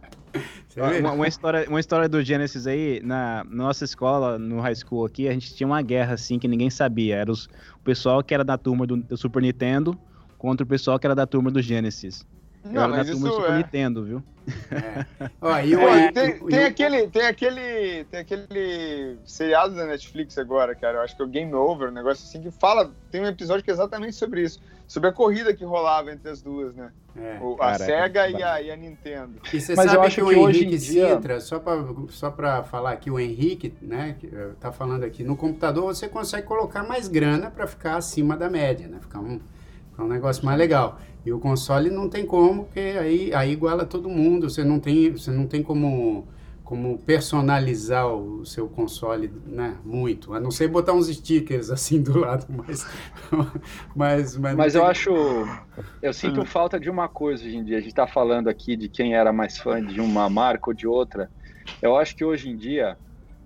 Uma, uma história, uma história do Genesis aí, na nossa escola, no high school aqui, a gente tinha uma guerra assim que ninguém sabia. Era os, o pessoal que era da turma do, do Super Nintendo contra o pessoal que era da turma do Genesis. Não, era da mas turma do isso Super é. Nintendo, viu? É. Ó, e o, Pô, tem, o- tem aquele, tem aquele, tem aquele seriado da Netflix agora, cara. Eu acho que é o Game Over, um negócio assim que fala. Tem um episódio que é exatamente sobre isso, sobre a corrida que rolava entre as duas, né? é. O- a Caraca, Sega que e a, e a Nintendo. E você Mas eu sabe acho que o que Henrique dia- Sintra, só para só pra falar aqui, o Henrique, né, que eh, tá falando aqui, no computador você consegue colocar mais grana para ficar acima da média, né? Ficar um É um negócio mais legal. E o console não tem como, porque aí, aí iguala todo mundo. Você não tem, você não tem como, como personalizar o seu console né, muito. A não ser botar uns stickers assim do lado, mas. mas, mas, Mas não eu tem- acho. Eu sinto falta de uma coisa hoje em dia. A gente está falando aqui de quem era mais fã de uma marca ou de outra. Eu acho que hoje em dia,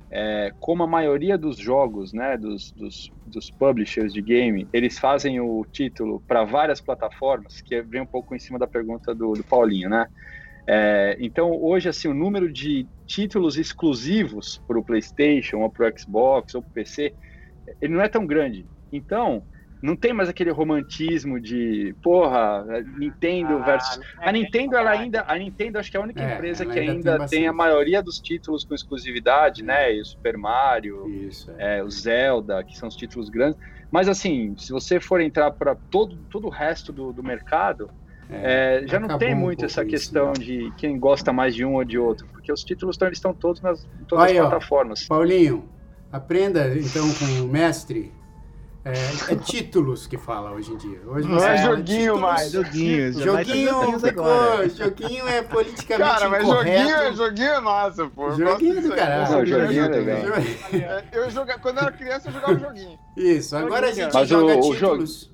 é, como a maioria dos jogos, né, dos, dos, dos publishers de game, eles fazem o título para várias plataformas, que vem um pouco em cima da pergunta do, do Paulinho, né? É, então, hoje, assim, o número de títulos exclusivos para o PlayStation, ou para o Xbox, ou para o PC, ele não é tão grande. Então, não tem mais aquele romantismo de, porra, Nintendo Ah, versus. é A Nintendo, ela ainda. A Nintendo, acho que é a única É, empresa que ainda ainda tem tem, a maioria dos títulos com exclusividade, né? E o Super Mario, Isso, é. é, o Zelda, que são os títulos grandes. Mas assim, se você for entrar para todo, todo o resto do, do mercado, é, já não tem um muito pouco essa isso, questão né? de quem gosta mais de um ou de outro, porque os títulos estão, eles estão todos nas em todas Aí, as ó. plataformas. Paulinho, aprenda então com o mestre. É, é títulos que fala hoje em dia. Hoje Não é joguinho títulos. mais. Joguinhos, Joguinho, ficou, agora. joguinho é politicamente Cara, mas incorreto. joguinho, é- joguinho é massa, pô. Joguinho do caralho. Não, joguinho é legal. É, Eu jogava, quando eu era criança, eu jogava joguinho. Isso, agora a gente Mas joga o- o títulos.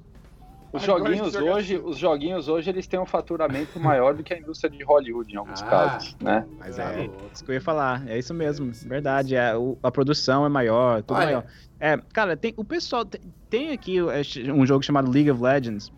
Os joguinhos hoje, os joguinhos hoje eles têm um faturamento maior do que a indústria de Hollywood em alguns Ah. casos, né? Mas é, louco. isso que eu ia falar, é isso mesmo, verdade, é, o- a produção é maior, tudo Olha. maior. É, cara, tem, o pessoal, tem, tem aqui é, um jogo chamado League of Legends,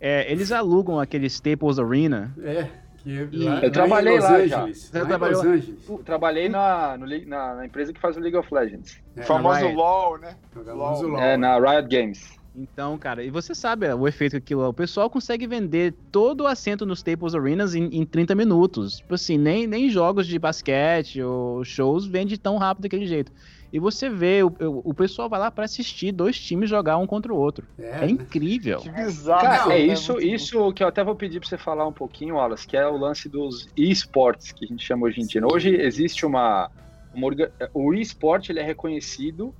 é, eles alugam aquele Staples Arena, É, que E- lá, Eu trabalhei em Los lá já. Angeles. Você trabalhou lá? Eu trabalhei na, no na, na empresa que faz o League of Legends. É, O famoso. LOL, né? LOL. LOL. É, na Riot Games. Então, cara, e você sabe é, o efeito que aquilo é. O pessoal consegue vender todo o assento nos Staples Arenas em, em 30 minutos. Tipo assim, nem, nem jogos de basquete ou shows vende tão rápido daquele jeito. E você vê, o, o, pessoal vai lá pra assistir dois times jogar um contra o outro. É, É, né? incrível. Que bizarro. Cara, é né? isso, isso que eu até vou pedir pra você falar um pouquinho, Wallace, que é o lance dos esportes, que a gente chama hoje em dia. Hoje existe uma. uma o esporte ele é reconhecido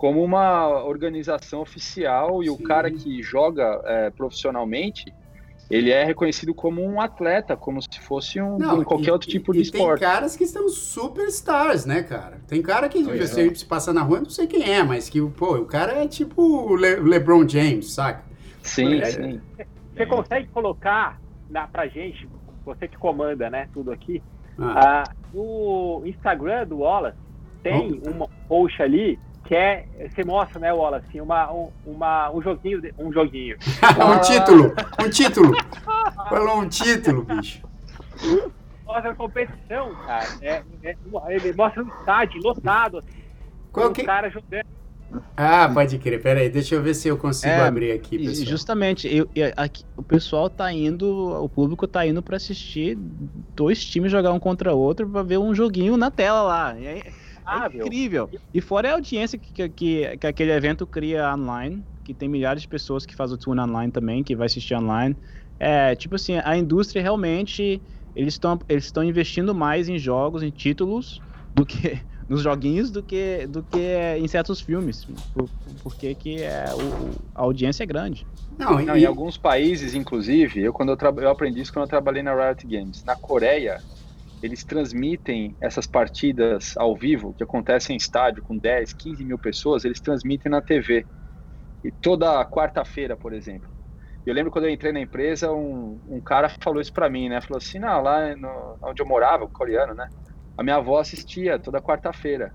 como uma organização oficial e o Sim. cara que joga é, profissionalmente ele é reconhecido como um atleta, como se fosse um, um qualquer e- outro tipo de e tem esporte. caras que são superstars, né, cara? Tem cara que Pois você se passa na rua, eu não sei quem é, mas que, pô, o cara é tipo o Le- LeBron James, saca? Sim, É. sim. Você consegue colocar na, pra gente, você que comanda, né, tudo aqui, Ah, ah, no Instagram do Wallace tem uma post ali que é, você mostra, né, Wallace, assim, uma, um, uma, um joguinho, de- um joguinho. um título, um título. Falou um título, bicho. Mostra a competição, cara. É, é ele mostra um estádio lotado, assim, Qual que... os caras jogando. Ah, pode crer, peraí, deixa eu ver se eu consigo É, abrir aqui, pessoal. justamente, eu, eu- aqui- o pessoal tá indo, o público tá indo pra assistir dois times jogar um contra o outro pra ver um joguinho na tela lá. E aí, Ah, é meu. incrível. E fora a audiência que, que, que, que aquele evento cria online, que tem milhares de pessoas que fazem o tune online também, que vai assistir online. É, tipo assim, a indústria realmente, eles estão eles estão investindo mais em jogos, em títulos, do que nos joguinhos, do que, do que em certos filmes. Por- porque que é, o, a audiência é grande. Não, Não, e- em alguns países, inclusive, eu quando eu, tra- eu aprendi isso quando eu trabalhei na Riot Games. Na Coreia, eles transmitem essas partidas ao vivo, que acontecem em estádio com 10, 15 mil pessoas, eles transmitem na TV. E toda quarta-feira, por exemplo. Eu lembro quando eu entrei na empresa, um, um cara falou isso pra mim, né? Falou assim, não, lá no, onde eu morava, um coreano, né? A minha avó assistia toda quarta-feira.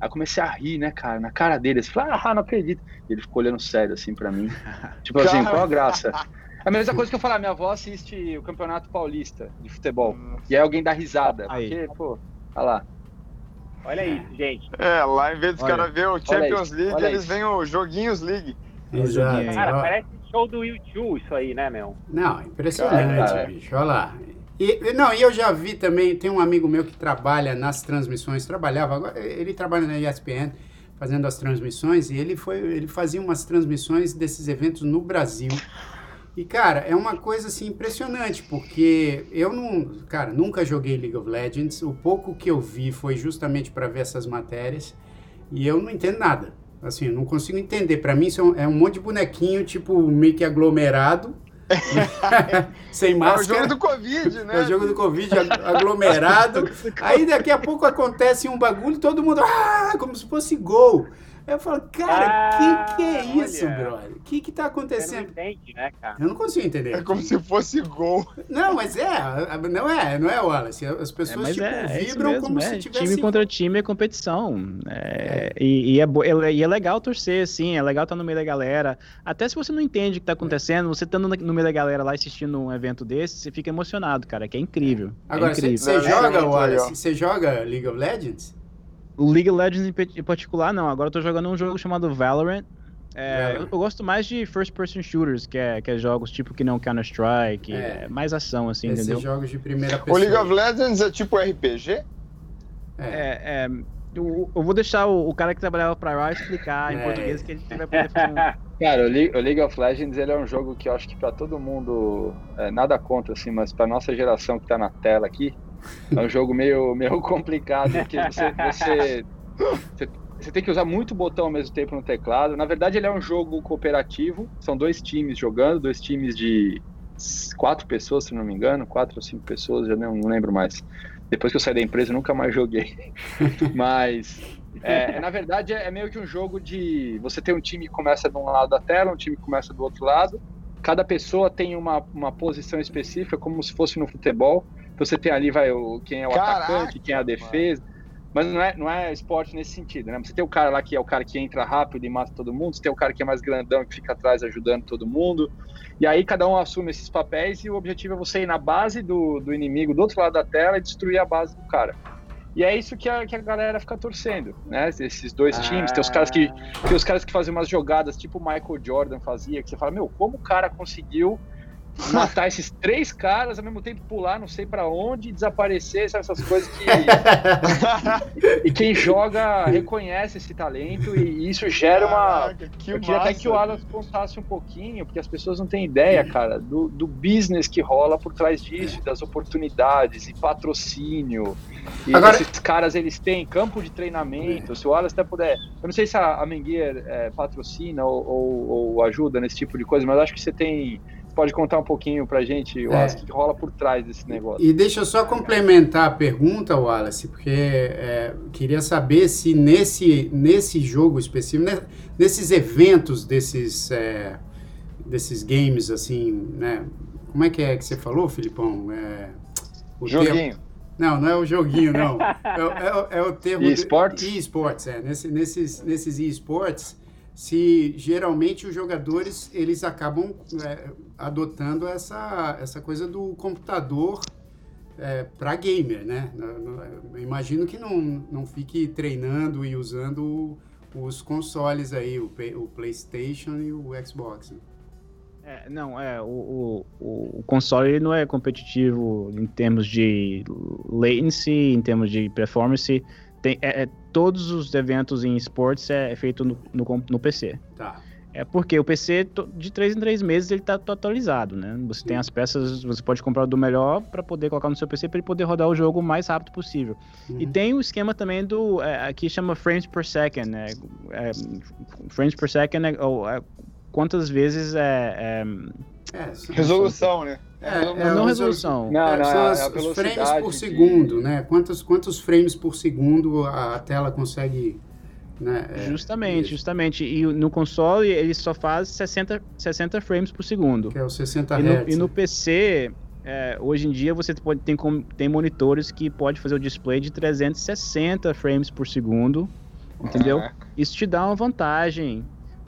Aí comecei a rir, né, cara, na cara dele. Ele falou, ah, não acredito. E ele ficou olhando sério, assim, pra mim. Tipo assim, qual a graça? A mesma coisa que eu falar, minha avó assiste o Campeonato Paulista de futebol. E aí alguém dá risada. Aí. Porque, pô, olha lá. Olha isso, gente. É, lá em vez dos caras verem o Champions isso, League, olha eles isso. veem o Joguinhos League. Exato. aí. Cara, Ó, parece show do YouTube isso aí, né, meu? Não, impressionante, Cara, bicho. Olha lá. E, não, e eu já vi também, tem um amigo meu que trabalha nas transmissões, trabalhava, agora ele trabalha na ESPN fazendo as transmissões e ele foi, ele fazia umas transmissões desses eventos no Brasil. E cara, é uma coisa assim impressionante, porque eu não, cara, nunca joguei League of Legends. O pouco que eu vi foi justamente para ver essas matérias e eu não entendo nada. Assim, eu não consigo entender. Pra mim, isso é um, é um monte de bonequinho, tipo, meio que aglomerado. sem É o máscara. jogo do Covid, né? É o jogo do Covid ag- aglomerado. Aí daqui a pouco acontece um bagulho, todo mundo, ah, como se fosse gol. Eu falo, cara, Ah, que que é isso, olha. brother? O que que tá Você não acontecendo? entende, né, cara? Eu não consigo entender. É como se fosse gol. Não, mas é, não é, não é, Wallace. As É, pessoas, mas tipo, é, é vibram mesmo, como é. se tivesse... Time contra time é competição. É, E, e é, e é legal torcer, assim, é legal estar no meio da galera. Até se você não entende o que tá acontecendo, você estando no meio da galera lá assistindo um evento desse, você fica emocionado, cara, que é incrível. Agora, é você incrível. você É, é joga, Wallace? Você joga League of Legends? O League of Legends em particular, não. Agora eu tô jogando um jogo chamado Valorant. É, eu, eu gosto mais de first person shooters, que é, que é jogos tipo que não Counter-Strike, É. é. mais ação, assim, Esses entendeu? jogos de primeira O pessoa. League of Legends é tipo RPG? É. É, é, eu, eu vou deixar o, o cara que trabalhava pra Riot explicar em É. português que a gente vai poder fazer um... Cara, o Le- o League of Legends ele é um jogo que eu acho que pra todo mundo, é, nada contra, assim, mas pra nossa geração que tá na tela aqui, é um jogo meio, meio complicado, porque você, você, você, você tem que usar muito botão ao mesmo tempo no teclado. Na verdade, ele é um jogo cooperativo, são dois times jogando, dois times de quatro pessoas, se não me engano, quatro ou cinco pessoas, já não, não lembro mais. Depois que eu saí da empresa, eu nunca mais joguei. Mas é, na verdade, é meio que um jogo de. Você tem um time que começa de um lado da tela, um time que começa do outro lado. Cada pessoa tem uma, uma posição específica, como se fosse no futebol. Você tem ali vai, o, quem é o Caraca, atacante, quem é a defesa. Mas não é, não é esporte nesse sentido, né? Você tem o cara lá que é o cara que entra rápido e mata todo mundo, você tem o cara que é mais grandão que fica atrás ajudando todo mundo. E aí cada um assume esses papéis e o objetivo é você ir na base do, do inimigo do outro lado da tela e destruir a base do cara. E é isso que a, que a galera fica torcendo, né? Esses dois times, tem os caras que tem os caras que fazem umas jogadas tipo o Michael Jordan fazia, que você fala, meu, como o cara conseguiu matar esses três caras ao mesmo tempo pular, não sei pra onde, e desaparecer, sabe essas coisas que e quem joga reconhece esse talento e isso gera uma Caraca, que eu queria até massa. que o Alan contasse um pouquinho, porque as pessoas não têm ideia, cara, do, do business que rola por trás disso, das oportunidades e patrocínio. E Agora- esses caras, eles têm campo de treinamento. Se o Alan até puder. Eu não sei se a, a Menguier é, patrocina ou, ou- ou ajuda nesse tipo de coisa, mas acho que você tem. Pode contar um pouquinho pra gente, Wallace, o que rola por trás desse negócio. E deixa eu só complementar a pergunta, Wallace, porque é, queria saber se nesse, nesse jogo específico, né, nesses eventos desses, é, desses games, assim, né? Como é que é que você falou, Filipão? É, o termo- Joguinho. Não, não é o joguinho, não. É, o- é é o termo... de- E-sports? E-sports, é. Nesse- nesses nesses e-sports, se geralmente os jogadores, eles acabam é, adotando essa, essa coisa do computador para gamer, né? Eu imagino que não, não fique treinando e usando os consoles aí, o, o PlayStation e o Xbox. né? É, não, é, o, o, o- console não é competitivo em termos de latency, em termos de performance. Tem, é, é- todos os eventos em esportes é, é feito no, no, no PC. Tá. É porque o PC, de 3 em 3 meses, ele tá atualizado, né? Você tem as peças, você pode comprar do melhor para poder colocar no seu PC para ele poder rodar o jogo o mais rápido possível. E Uhum. tem o esquema também do. é, aqui chama frames per second, né? É, frames per second é, ou, é, quantas vezes é. é É, Resolução, né? É, não, é, não resolução. Não, É, não, são é a- as- é a os frames por de- segundo, né? Quantos, quantos frames por segundo a tela consegue. Né? é, Justamente, justamente. E no console ele só faz 60, 60 frames por segundo. Que é os 60 E no, Hz. e no PC, é, hoje em dia você pode, tem, tem monitores que pode fazer o display de 360 frames por segundo, entendeu? Caraca. Isso te dá uma vantagem.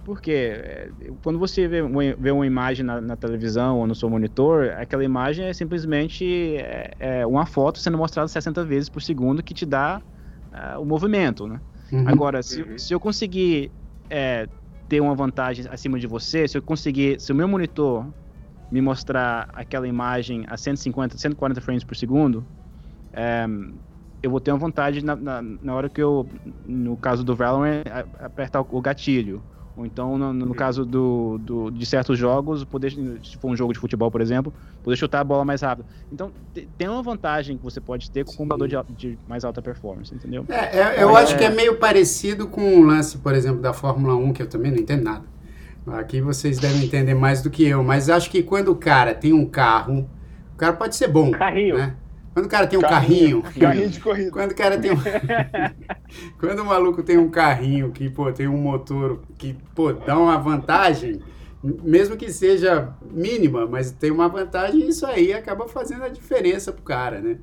Porque é, quando você vê uma, vê uma imagem na, na televisão ou no seu monitor, aquela imagem é simplesmente é, é uma foto sendo mostrada 60 vezes por segundo que te dá ah, o movimento, né? Uhum. Agora, se, Uhum. se eu conseguir é, ter uma vantagem acima de você, se eu conseguir, se o meu monitor me mostrar aquela imagem a 150, 140 frames por segundo, é, eu vou ter uma vantagem na, na, na hora que eu, no caso do Valorant, apertar o, o gatilho. Ou então, no, no caso do, do- de certos jogos, poder, se for um jogo de futebol, por exemplo, poder chutar a bola mais rápido. Então, te- tem uma vantagem que você pode ter com o computador de, de mais alta performance, entendeu? É, é, eu acho que é meio parecido com o lance, por exemplo, da Fórmula 1, que eu também não entendo nada. Aqui vocês devem entender mais do que eu, mas acho que quando o cara tem um carro, o cara pode ser bom. Carrinho. Né? Quando o cara tem um carrinho, Carrinho de corrida. quando o cara tem um... quando o maluco tem um carrinho que, pô, tem um motor que, pô, dá uma vantagem, mesmo que seja mínima, mas tem uma vantagem, isso aí acaba fazendo a diferença pro cara, né?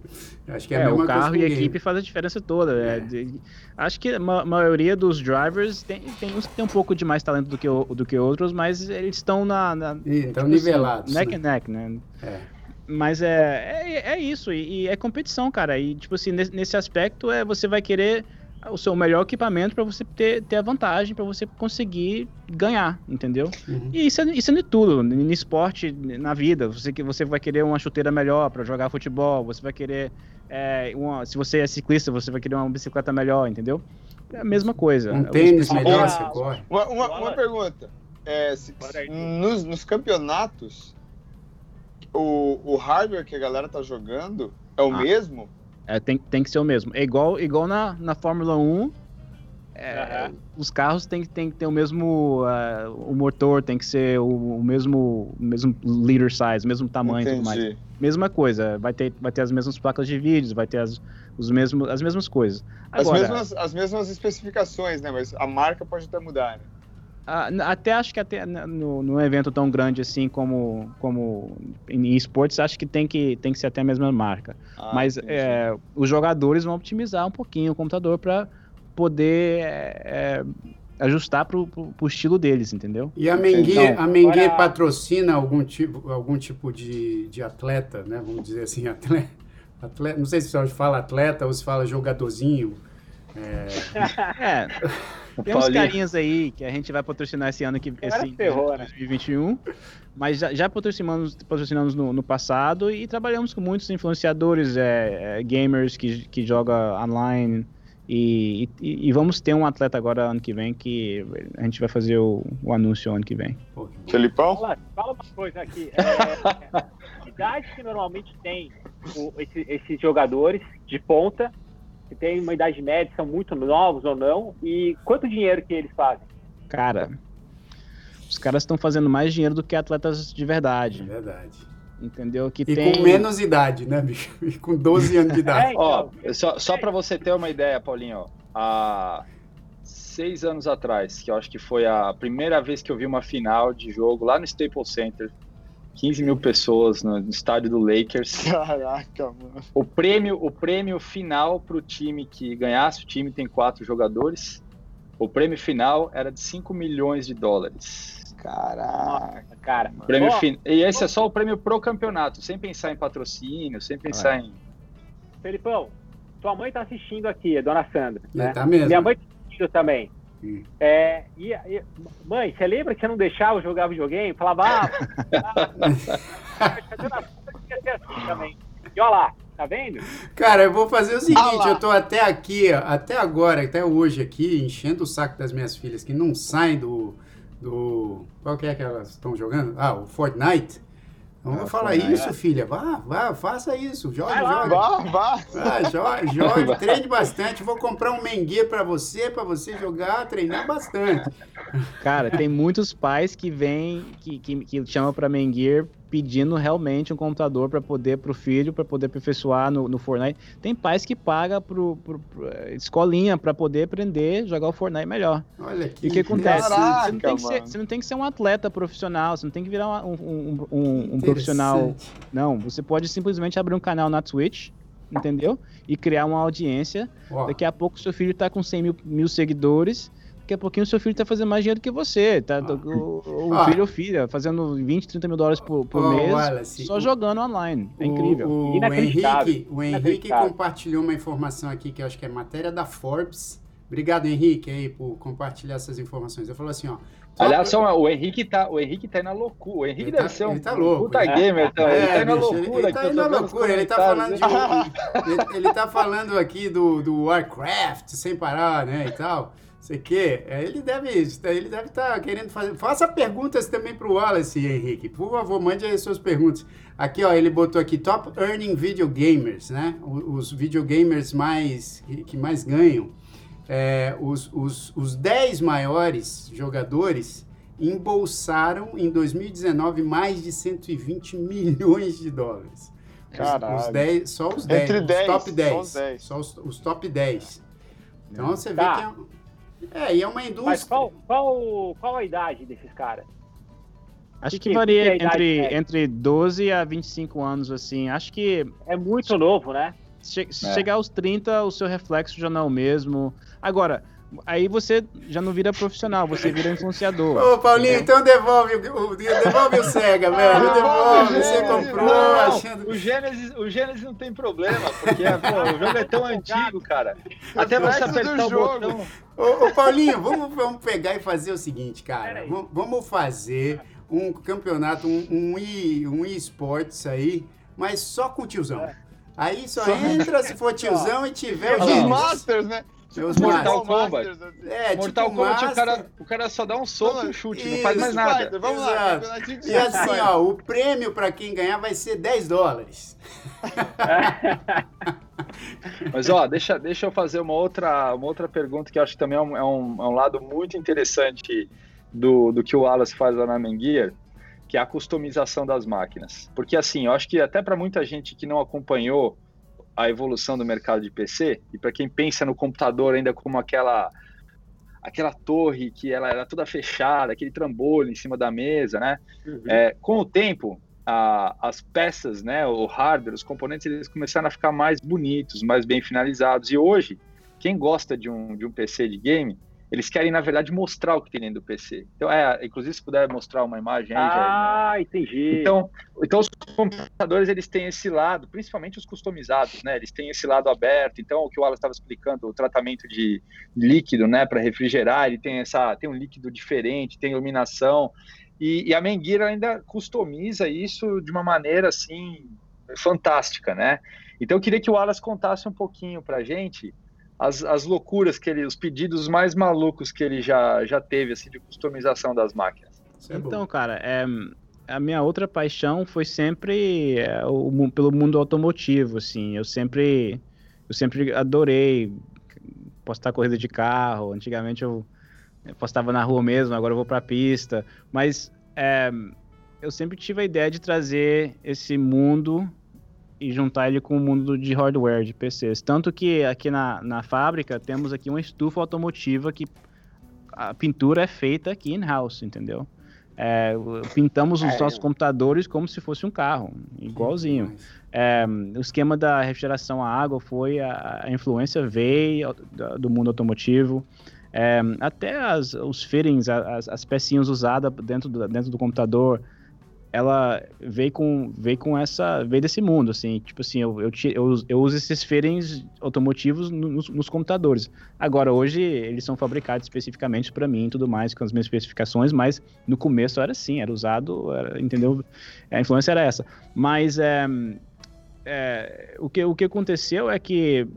Acho que é, a É, mesma o carro coisa e a equipe faz a diferença toda. é, de- acho que a ma- maioria dos drivers tem, tem uns que tem um pouco de mais talento do que, o- do que outros, mas eles estão na. na Ih, Então, tipo nivelados. Assim, neck né? and neck, né? É. Mas é, é, é isso, e, e é competição, cara. E, tipo assim, nesse, nesse aspecto, é, você vai querer o seu melhor equipamento para você ter, ter a vantagem, para você conseguir ganhar, entendeu? Uhum. E isso é, isso é de tudo, no esporte, na vida. Você, que- você vai querer uma chuteira melhor para jogar futebol, você vai querer. é, uma- se você é ciclista, você vai querer uma bicicleta melhor, entendeu? É a mesma coisa. Um tênis melhor, Ah, você corre. Uma, uma, uma pergunta. É, se- nos, nos campeonatos, o, o hardware que a galera tá jogando é o Ah. mesmo? É, tem, tem que ser o mesmo. É igual, igual na, na Fórmula 1. é, Aham. Os carros tem, que- tem que ter o mesmo. ah, o motor tem que ser o, o mesmo, o mesmo leader size, o mesmo tamanho e tudo mais. Entendi. Mesma coisa. Vai ter, vai ter as mesmas placas de vídeos, vai ter as, os mesmos, as mesmas coisas. As Agora, mesmas, as mesmas especificações, né? Mas a marca pode até mudar, né? Ah, até acho que até no, num evento tão grande assim como, como em esportes, acho que tem, que tem que ser até a mesma marca. Ah, Mas é, os jogadores vão otimizar um pouquinho o computador para poder é, é, ajustar pro, pro estilo deles, entendeu? E a. Menguer, Então, a Menguer agora- patrocina algum tipo, algum tipo de, de atleta, né? Vamos dizer assim, atleta, atleta. Não sei se você fala atleta ou se fala jogadorzinho. É, tem uns carinhas aí que a gente vai patrocinar esse ano que esse ferrou, né? 2021, mas já, já patrocinamos, patrocinamos no, no passado e trabalhamos com muitos influenciadores, é, é, gamers que, que jogam online e, e, e vamos ter um atleta agora ano que vem que a gente vai fazer o, o anúncio ano que vem. Felipão? Fala, fala uma coisa aqui. É, a idade que normalmente tem o- esse- esses jogadores de ponta, que tem uma idade média, são muito novos ou não, e quanto dinheiro que eles fazem? Cara, os caras estão fazendo mais dinheiro do que atletas de É verdade, verdade. entendeu? Que E tem com menos idade, né, bicho? E com 12 anos de idade. É, Ó, então, só, só para você ter uma ideia, Paulinho, há seis anos atrás, que eu acho que foi a primeira vez que eu vi uma final de jogo lá no Staples Center, 15 mil pessoas no estádio do Lakers. Caraca, mano. O prêmio, o prêmio final para o time que ganhasse, o time tem quatro jogadores. O prêmio final era de 5 milhões de dólares. Caraca. cara. O Prêmio Ó, fin- E esse é só o prêmio pro campeonato, sem pensar em patrocínio, sem pensar em. Felipão, tua mãe tá assistindo aqui, a dona Sandra. Né? Tá mesmo. Minha mãe tá assistindo também. Hum. É, e, e- mãe, você lembra que você não deixava eu jogar videogame? Falava, ah, assim também. E olha lá, tá vendo? Cara, eu vou fazer o seguinte, eu tô até aqui, até agora, até hoje aqui, enchendo o saco das minhas filhas que não saem do. do qual que é que elas estão jogando? Ah, o Fortnite. Eu Ah, vou falar isso, filha. Vá, vá, faça isso. Jogue, Vai lá, jogue. Vá, vá. Ah, jogue, jogue, treine bastante. Vou comprar um mengue pra você, pra você jogar, treinar bastante. Cara, tem muitos pais que vêm, que, que, que chamam pra Menguir pedindo realmente um computador pra poder, pro filho, pra poder aperfeiçoar no, no Fortnite. Tem pais que pagam pro, pro, pro eh, escolinha pra poder aprender a jogar o Fortnite melhor. Olha aqui. E o que acontece? Caraca, você, não tem que ser, você não tem que ser um atleta profissional, você não tem que virar um, um, um, um profissional. Não, você pode simplesmente abrir um canal na Twitch, entendeu? E criar uma audiência. Ó, Daqui a pouco seu filho tá com 100 mil, mil seguidores. Daqui a pouquinho seu filho tá fazendo mais dinheiro que você. Tá, o o Ah. filho ou filha fazendo 20, 30 mil dólares por, por Ó, mês Wallace, só o- jogando online. É o- incrível. O, o. Henrique, o Henrique compartilhou uma informação aqui que eu acho que é matéria da Forbes. Obrigado, Henrique, aí, por compartilhar essas informações. Eu falo assim, ó. só Aliás, só, o Henrique tá, o Henrique tá indo na loucura. O Henrique Ele deve tá- ser um ele tá louco, puta né? gamer, então. ele tá indo na bicho, ele- loucura. ele, tá na loucura, ele tá falando de. ele, ele tá falando aqui do, do Warcraft sem parar, né? E tal. Você quer? É, Ele deve ele deve estar querendo fazer. Faça perguntas também para o Wallace, Henrique. Por favor, mande aí suas perguntas. Aqui, ó, ele botou aqui Top Earning Video Gamers, né? Os videogamers mais que mais ganham. É, os, os, os 10 maiores jogadores embolsaram em 2019 mais de 120 milhões de dólares. Os- Caralho. Os 10, só os 10, Entre os 10, top só 10. os 10. Só os, os top 10. Então você vê Tá. que é, é, e é uma indústria. Mas qual, qual, qual a idade desses caras? Acho Que- que, varia que é entre, entre 12 a 25 anos, assim. Acho que É muito novo, né? che- se É. chegar aos 30, o seu reflexo já não é o mesmo. Agora, aí você já não vira profissional, você vira influenciador. Ô, Paulinho, então devolve o, o- devolve o Sega, velho. Devolve. Você comprou Não, achando. o Gênesis, o Gênesis não tem problema, porque pô, o jogo é tão antigo, cara. Até você apertar o jogo. botão. Ô, ô, Paulinho, vamos, vamos pegar e fazer o seguinte, cara. Vamos, fazer um campeonato, um, um, e, um esportes aí, mas só com tiozão. Aí só entra se for tiozão e tiver o Os Gênesis. Masters, né? Os Mortal. Kombat. Assim. É, Mortal tipo Kombat, o cara, o cara só dá um soco e um chute, não Isso, faz mais nada. Spider, Vamos lá, E assim, ó, o prêmio pra quem ganhar vai ser 10 dólares. Mas ó, deixa, deixa eu fazer uma outra, uma outra pergunta que eu acho que também é um, é um, é um lado muito interessante do, do que o Wallace faz lá na Mengear, que é a customização das máquinas. Porque assim, eu acho que até para muita gente que não acompanhou a evolução do mercado de PC, e para quem pensa no computador ainda como aquela aquela torre que ela era toda fechada, aquele trambolho em cima da mesa, né? É, com o tempo, a- as peças, né, o hardware, os componentes, eles começaram a ficar mais bonitos, mais bem finalizados. E hoje, quem gosta de um, de um PC de game, eles querem, na verdade, mostrar o que tem dentro do PC. Então, é, inclusive, se puder mostrar uma imagem aí, Jair, né? ah, entendi. Então, então os computadores eles têm esse lado, principalmente os customizados, né? Eles têm esse lado aberto. Então, o que o Alan estava explicando, o tratamento de líquido, né, para refrigerar, ele tem essa, tem um líquido diferente, tem iluminação. E, e a Menguira ainda customiza isso de uma maneira assim fantástica, né? Então, eu queria que o Alas contasse um pouquinho para a gente as, as loucuras que ele, os pedidos mais malucos que ele já, já teve assim de customização das máquinas. É bom. Então, cara, é, a minha outra paixão foi sempre é, o pelo mundo automotivo, assim. Eu sempre, eu sempre adorei postar corrida de carro. Antigamente eu eu postava na rua mesmo, agora eu vou pra pista. Mas é, eu sempre tive a ideia de trazer esse mundo e juntar ele com o mundo de hardware de PCs. Tanto que aqui na, na fábrica temos aqui uma estufa automotiva que a pintura é feita aqui in-house, entendeu? É, pintamos os nossos computadores como se fosse um carro, igualzinho. É, o esquema da refrigeração à água foi a, a influência veio do mundo automotivo. É, até as, os fittings, as, as pecinhas usadas dentro do, dentro do computador, ela veio com, veio com essa, veio desse mundo, assim, tipo assim, eu, eu, eu, eu uso esses fittings automotivos no- nos, nos computadores. Agora, hoje, eles são fabricados especificamente para mim e tudo mais, com as minhas especificações, mas no começo era assim, era usado, era- entendeu? A influência era essa. Mas é, é, o, que, o que aconteceu é que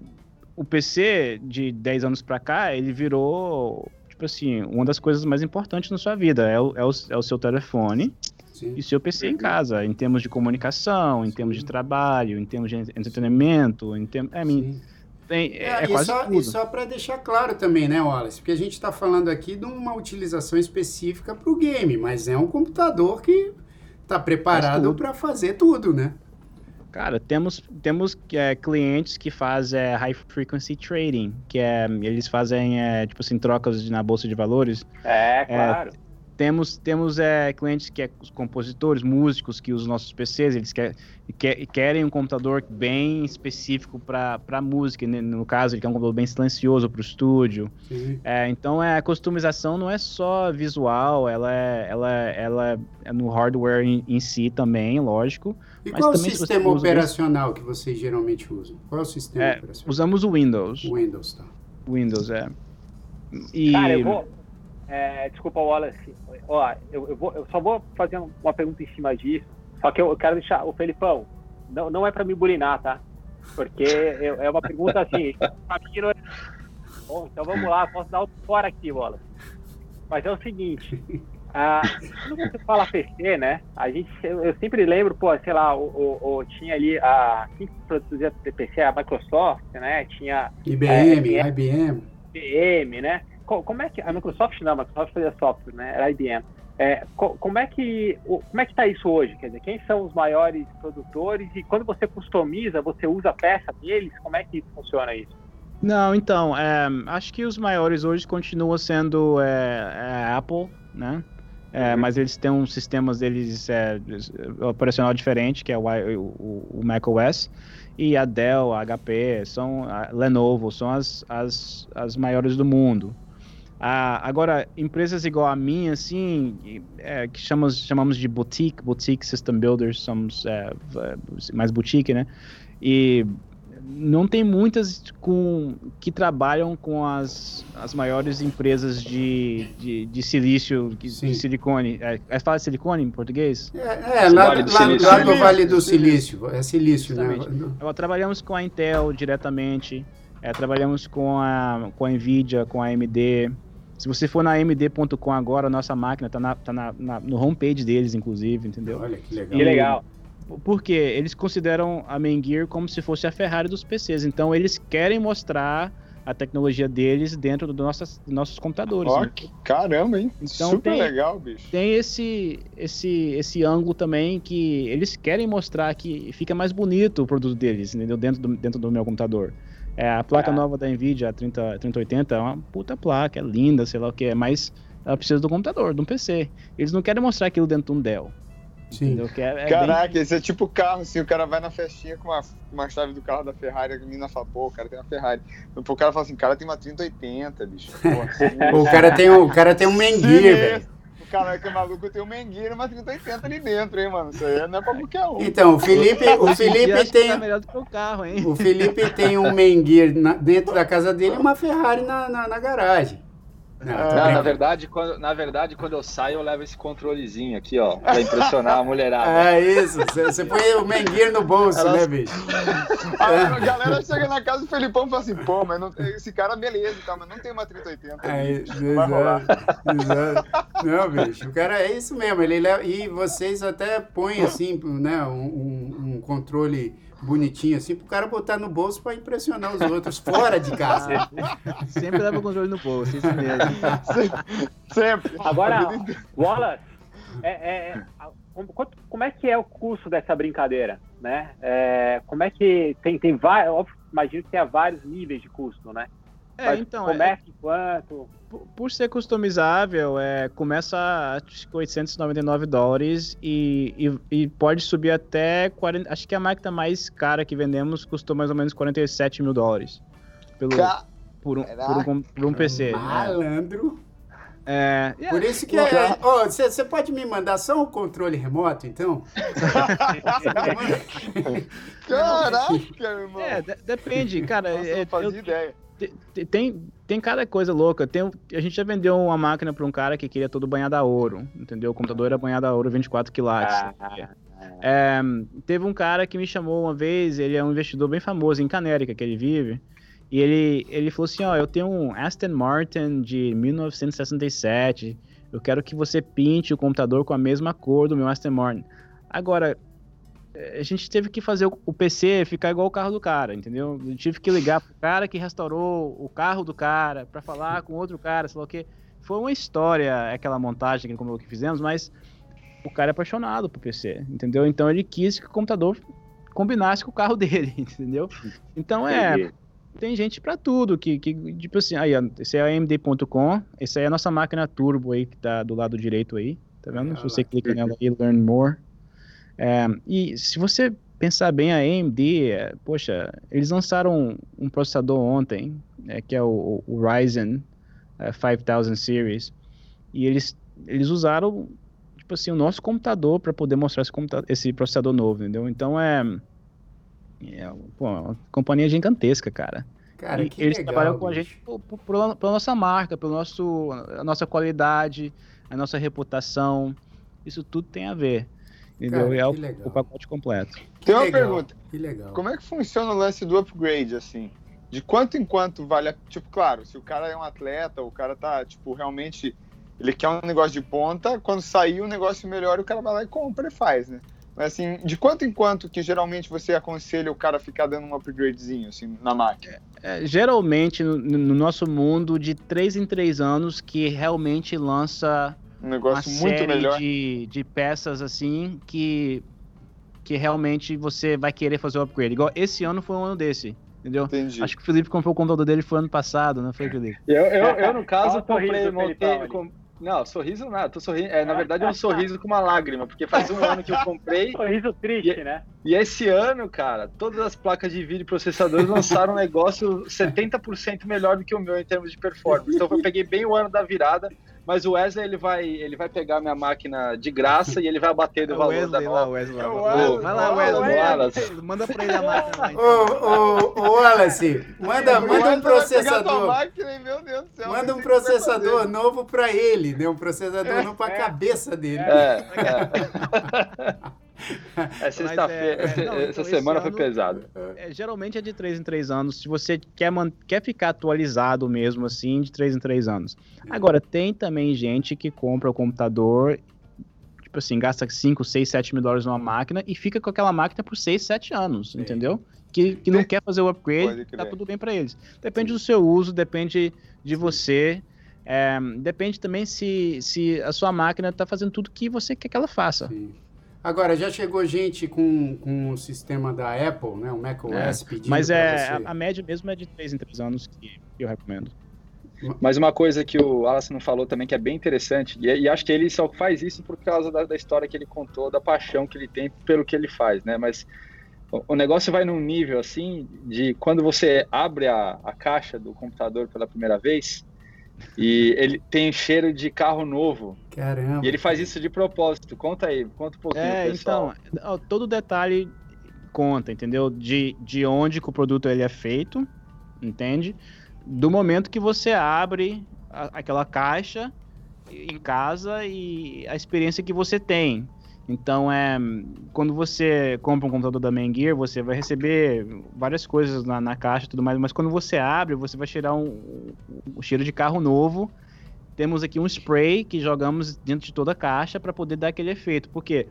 o PC de 10 anos para cá, ele virou, tipo assim, uma das coisas mais importantes na sua vida. É o, é o, é o seu telefone Sim. e seu PC em casa, em termos de comunicação, em termos de trabalho, em termos de entretenimento, em termos... É, Sim. tem, é, É, é e quase só, tudo. E só para deixar claro também, né, Wallace? Porque a gente está falando aqui de uma utilização específica para o game, mas é um computador que está preparado para fazer tudo, né? Cara, temos, temos é, clientes que fazem é, high frequency trading, que é, eles fazem, é, tipo assim, trocas na bolsa de valores. É, claro. Temos, temos é, clientes que é os compositores, músicos que usam nossos PCs, eles quer, quer- querem um computador bem específico para música, né? no caso, ele quer um computador bem silencioso para o estúdio. É, então é, a customização não é só visual, ela é, ela, ela é no hardware em, em si também, lógico. E Mas qual o sistema usa operacional que vocês geralmente usam? Qual é o sistema É, operacional? Usamos o Windows. Windows, tá? Windows, é. E, Cara, eu vou. É, desculpa, Wallace. Ó, eu, eu, vou, eu só vou fazer uma pergunta em cima disso. Só que eu, eu quero deixar. O Felipão, não, não é pra me burinar, tá? Porque é uma pergunta assim. pra mim não é- Bom, então vamos lá, posso dar outro fora aqui, bola. Mas é o seguinte, ah, quando você fala PC, né? A gente, eu, eu sempre lembro, pô, sei lá, o, o, o tinha ali a quem produzia PC, a Microsoft, né? Tinha IBM, é, IBM. IBM, né? Co- Como é que a Microsoft não, a Microsoft fazia software, né? Era IBM. É, co- como é que como é que está isso hoje? Quer dizer, quem são os maiores produtores e quando você customiza, você usa a peça deles? Como é que funciona isso? Não, então, é, acho que os maiores hoje continuam sendo é, é, Apple, né? É, Mas eles têm um sistemas deles é, operacional diferente, que é o, o, o macOS, e a Dell, a HP, são a Lenovo, são as, as, as maiores do mundo. Ah, agora, empresas igual a minha, assim, é, que chamamos, chamamos de boutique, boutique system builders, somos é, v- mais boutique, né? E não tem muitas com, que trabalham com as, as maiores empresas de, de, de silício, de, silicone. É, é fala silicone em português? É, é lá, Vale do lá- Silício. lá do Vale do Silício. É Silício, né? Justamente. Nós trabalhamos com a Intel diretamente, é, trabalhamos com a, com a Nvidia, com a AMD. Se você for na AMD.com agora, a nossa máquina está na, tá na, na- no homepage deles, inclusive, entendeu? Olha que legal. Que legal. Porque eles consideram a Main Gear como se fosse a Ferrari dos PCs. Então eles querem mostrar a tecnologia deles dentro dos nossos, dos nossos computadores. Ó, né? que caramba, hein? Então Super tem- legal, bicho. Tem esse, esse, esse ângulo também que eles querem mostrar que fica mais bonito o produto deles, entendeu? Dentro do, dentro do meu computador. É, a placa Ah. nova da Nvidia, a 30, 3080, é uma puta placa, é linda, sei lá o que é, mas ela precisa do computador, de um PC. Eles não querem mostrar aquilo dentro de um Dell. Sim. É, é bem- Caraca, esse é tipo carro, assim, o cara vai na festinha com uma, uma chave do carro da Ferrari, a menina fala, pô, o cara tem uma Ferrari. O cara fala assim, cara tem uma 3080, bicho. Pô, Pô, o cara tem um, o cara tem um Menguir, velho. O cara que é maluco tem um Mengueira e uma 3080 ali dentro, hein, mano? Isso aí não é pra qualquer um. Então, o Felipe, o Felipe tem, tá melhor do que o carro, hein? o Felipe tem um Menguir na- dentro da casa dele e uma Ferrari na, na, na garagem. Não, Ah, Não, na verdade, quando, na verdade, quando eu saio, eu levo esse controlezinho aqui, ó, pra impressionar a mulherada. É isso, você põe o Menguir no bolso, Elas- né, bicho? Aí a galera chega na casa do Felipão e fala assim, pô, mas não tem- esse cara beleza e tal, mas não tem uma 3080. É, bicho, não vai rolar. exato, exato. Não, bicho, o cara é isso mesmo. Ele leva, e vocês até põem assim, né, um, um- um controle bonitinho assim, pro cara botar no bolso pra impressionar os outros fora de casa. Sempre leva o controle no bolso, isso mesmo. Sempre. Agora, Wallace, é, é, é, como, quanto- como é que é o custo dessa brincadeira, né? É, como é que tem tem vários, imagino que tenha vários níveis de custo, né? É, Mas então, é- começa em quanto? por, por ser customizável, é, começa a acho que 899 dólares e, e, e pode subir até 40. Acho que a máquina mais cara que vendemos custou mais ou menos 47 mil dólares. Pelo, Ca- por, um, por, um, por um PC. Malandro. É, é, Por isso que. Você pode me mandar só um controle remoto, então? Caraca, irmão. é, de- depende, cara. Nossa, eu é, não fazia eu- ideia. Te- te- tem, tem cada coisa louca. Tem, a gente já vendeu uma máquina para um cara que queria todo banhado a ouro, entendeu? O computador era banhado a ouro 24 quilates. Ah, É, teve um cara que me chamou uma vez, ele é um investidor bem famoso em Canérica, que ele vive, e ele, ele falou assim, ó, eu tenho um Aston Martin de 1967, eu quero que você pinte o computador com a mesma cor do meu Aston Martin. Agora, a gente teve que fazer o PC ficar igual o carro do cara, entendeu? Eu tive que ligar pro cara que restaurou o carro do cara, para falar com outro cara, sei lá o quê. Foi uma história aquela montagem que que fizemos, mas o cara é apaixonado por PC, entendeu? Então ele quis que o computador combinasse com o carro dele, entendeu? Então é, tem gente pra tudo, que, que tipo assim, aí, ó, esse é a AMD.com, esse aí é a nossa máquina turbo aí, que tá do lado direito aí, tá vendo? Se você clica nela aí, Learn More. É, e se você pensar bem, a AMD, é, poxa, eles lançaram um, um processador ontem, né, que é o, o Ryzen é, 5000 Series, e eles, eles usaram tipo assim, o nosso computador para poder mostrar esse, esse processador novo, entendeu? Então é, é pô, uma companhia gigantesca, cara. Cara, E que eles legal. trabalham com a gente pela, pela nossa marca, pelo nosso, a nossa qualidade, a nossa reputação. Isso tudo tem a ver. Entendeu? Cara, E é o, o pacote completo. Que Tem uma legal, pergunta. Que legal. Como é que funciona o lance do upgrade, assim? de quanto em quanto vale, a, tipo, claro, se o cara é um atleta, o cara tá, tipo, realmente ele quer um negócio de ponta, quando sair o negócio melhor, o cara vai lá e compra e faz, né? Mas assim, de quanto em quanto que geralmente você aconselha o cara ficar dando um upgradezinho assim na máquina? É, geralmente no, no nosso mundo de 3 em 3 anos que realmente lança um negócio uma muito série melhor. De, de peças assim que que realmente você vai querer fazer o upgrade. Igual esse ano foi um ano desse, entendeu? Entendi. Acho que o Felipe comprou o computador dele foi ano passado, não foi, Felipe? Eu, eu, eu no caso, comprei, montei. Com- Não, sorriso nada, tô sorrindo. É, na verdade é um sorriso com uma lágrima, porque faz um ano que eu comprei. Sorriso triste, E- né? E esse ano, cara, todas as placas de vídeo e processadores lançaram um negócio 70% melhor do que o meu em termos de performance. Então eu peguei bem o ano da virada, mas o Wesley ele vai, ele vai pegar minha máquina de graça e ele vai bater do É o valor da Wesley lá, nova. o Wesley lá. É Wesley. Vai lá, Wesley. Wallace. Manda pra ele a máquina lá. Ô, então. ô, ô, Wallace, manda, manda um processador. máquina e, meu Deus do céu, Manda um processador novo pra ele, né? Um processador novo pra cabeça dele. É, é. É sexta-feira, é, é, essa então semana foi ano- pesado. É, geralmente é de 3 em 3 anos, se você quer, man- quer ficar atualizado mesmo assim, de 3 em 3 anos. Agora, tem também gente que compra o computador, tipo assim, gasta 5, 6, 7 mil dólares numa máquina e fica com aquela máquina por 6, 7 anos, Sim. entendeu? Que, que não quer fazer o upgrade, tá tudo bem pra eles. Depende do seu uso, depende de você. é, depende também se, se a sua máquina tá fazendo tudo que você quer que ela faça. Sim. Agora, já chegou gente com, com o sistema da Apple, né? O macOS pedindo Mas é, você. a, a média mesmo é de 3 em 3 anos que eu recomendo. Mas uma coisa que o Wallace não falou também que é bem interessante, e, e acho que ele só faz isso por causa da, da história que ele contou, da paixão que ele tem pelo que ele faz, né? Mas o, o negócio vai num nível assim de quando você abre a, a caixa do computador pela primeira vez e ele tem cheiro de carro novo. Caramba. E ele faz isso de propósito. Conta aí, conta um pouquinho, É, pessoal. então, todo detalhe conta, entendeu? De, de onde que o produto ele é feito, entende? Do momento que você abre a- aquela caixa em casa e a experiência que você tem. Então, é, quando você compra um computador da Main Gear, você vai receber várias coisas na, na caixa e tudo mais, mas quando você abre, você vai cheirar um, um cheiro de carro novo. Temos aqui um spray que jogamos dentro de toda a caixa para poder dar aquele efeito. Porque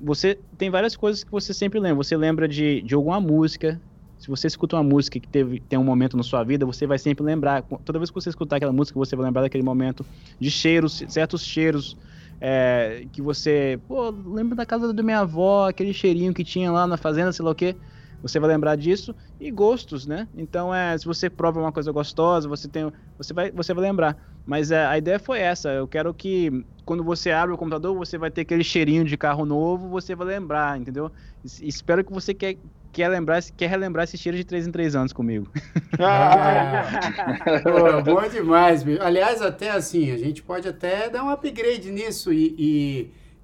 você tem várias coisas que você sempre lembra. Você lembra de, de alguma música. Se você escuta uma música que teve, tem um momento na sua vida, você vai sempre lembrar. Toda vez que você escutar aquela música, você vai lembrar daquele momento. De cheiros, certos cheiros é, que você. Pô, lembra da casa da minha avó, aquele cheirinho que tinha lá na fazenda, sei lá o quê. Você vai lembrar disso. E gostos, né? Então, é, se você prova uma coisa gostosa, você tem. Você vai, você vai lembrar. Mas é, a ideia foi essa. Eu quero que quando você abre o computador, você vai ter aquele cheirinho de carro novo, você vai lembrar, entendeu? Es- espero que você quer, quer lembrar, quer relembrar esse cheiro de 3 em 3 anos comigo. Ah, pô, bom demais, bicho. Aliás, até assim, a gente pode até dar um upgrade nisso e,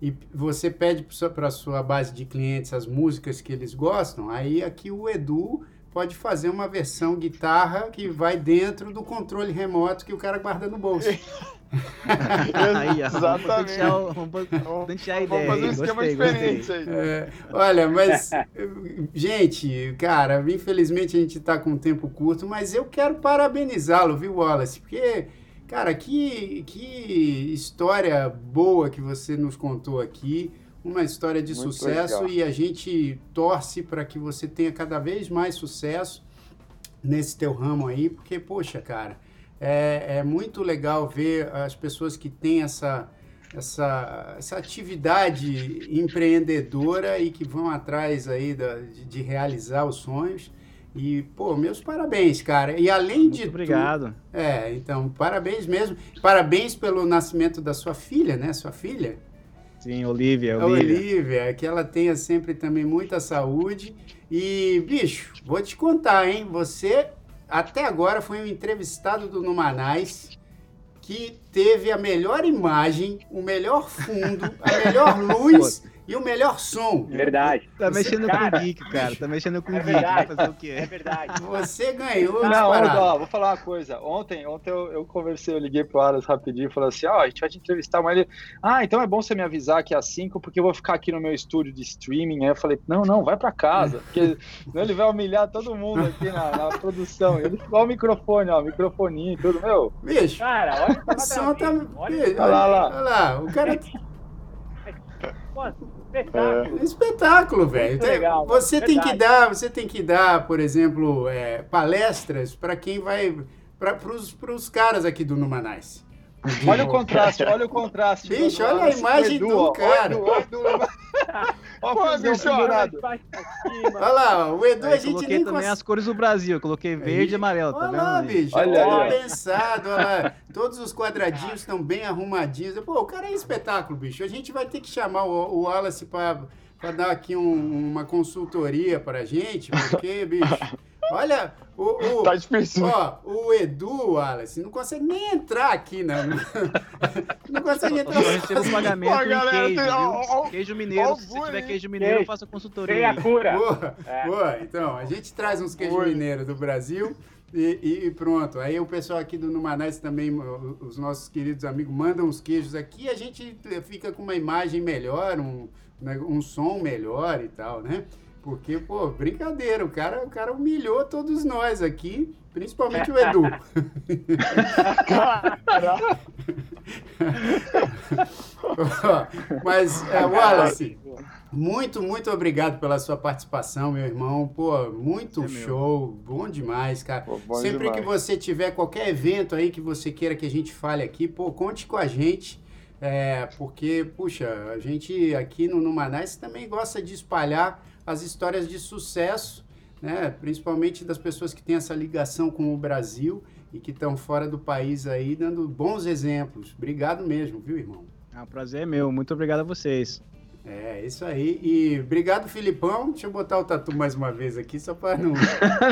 e, e você pede para sua base de clientes as músicas que eles gostam, aí aqui o Edu pode fazer uma versão guitarra que vai dentro do controle remoto que o cara guarda no bolso. Aí, Exatamente. Vamos patentear a ideia. Vamos fazer um esquema Gostei, diferente gostei. aí. É, olha, mas, gente, cara, infelizmente a gente tá com um tempo curto, mas eu quero parabenizá-lo, viu, Wallace? Porque, cara, que, que história boa que você nos contou aqui, uma história de Muito sucesso legal. e a gente torce para que você tenha cada vez mais sucesso nesse teu ramo aí, porque, poxa, cara, é, é muito legal ver as pessoas que têm essa essa, essa atividade empreendedora e que vão atrás aí da, de, de realizar os sonhos. E, pô, meus parabéns, cara. E além de Muito obrigado. tudo. É, então, parabéns mesmo. Parabéns pelo nascimento da sua filha, né? Sua filha. Sim, Olivia, Olivia. Olivia, que ela tenha sempre também muita saúde. E, bicho, vou te contar, hein? Você, até agora, foi um entrevistado do Numanais que teve a melhor imagem, o melhor fundo, a melhor luz e o melhor som. Verdade. Tá mexendo Cara, com geek, cara. Tá mexendo com É geek. Verdade. fazer o É quê? verdade. Você ganhou Não, ó, vou falar uma coisa. Ontem, ontem eu, eu conversei, eu liguei pro Aras rapidinho e falei assim: ó, a gente vai te entrevistar, mas ele. Ah, então é bom você me avisar que é às 5, porque eu vou ficar aqui no meu estúdio de streaming. Aí eu falei, não, não, vai pra casa. Porque senão ele vai humilhar todo mundo aqui na, na produção. Ele ficou o microfone, ó, microfoninho e tudo, meu. Bicho, Cara, olha o som tá. Olha, Bicho, Olha lá, olha lá, o cara pô, espetáculo. É espetáculo, velho. Legal, você tem que verdade. dar, você tem que dar, por exemplo, é, palestras para quem vai para os caras aqui do Numanais. Olha o contraste, olha o contraste. Bicho, olha a imagem Edu, do ó. cara. Olha olha. Ó, Pô, bicho. Olha lá, o Edu Aí a eu gente coloquei nem também consegue. as cores do Brasil. Eu coloquei verde e amarelo, tá Olha vendo? lá, bicho. Olha Olha pensado, olha lá. Todos os quadradinhos estão bem arrumadinhos. Pô, o cara é espetáculo, bicho. A gente vai ter que chamar o, o Wallace para dar aqui um- uma consultoria pra gente, porque, bicho. Olha, o. o Tá difícil. Ó, o Edu, Wallace, não consegue nem entrar aqui, não. Não consegue entrar. Eu recebo sozinho. pagamento Ó, em galera, queijo, tem- ó, ó, Queijo mineiro. Se bullying. tiver queijo mineiro, eu Queijo. faço a Tem consultoria. a cura. Boa, É. boa. Então, a gente traz uns queijos mineiros do Brasil e, e- e pronto. Aí o pessoal aqui do Numanais também, os nossos queridos amigos, mandam os queijos aqui e a gente fica com uma imagem melhor, um, um som melhor e tal, né? Porque, pô, brincadeira, o cara, o cara humilhou todos nós aqui, principalmente o Edu. Mas, é, Wallace, muito, muito obrigado pela sua participação, meu irmão. Pô, muito É meu. show, bom demais, cara. Pô, bom Sempre demais. que você tiver qualquer evento aí que você queira que a gente fale aqui, pô, conte com a gente. É, porque, puxa, a gente aqui no Numanais também gosta de espalhar as histórias de sucesso, né? Principalmente das pessoas que têm essa ligação com o Brasil e que estão fora do país aí, dando bons exemplos. Obrigado mesmo, viu, irmão? Ah, o prazer é meu. Muito obrigado a vocês. É, isso aí. E obrigado, Filipão. Deixa eu botar o tatu mais uma vez aqui, só para não.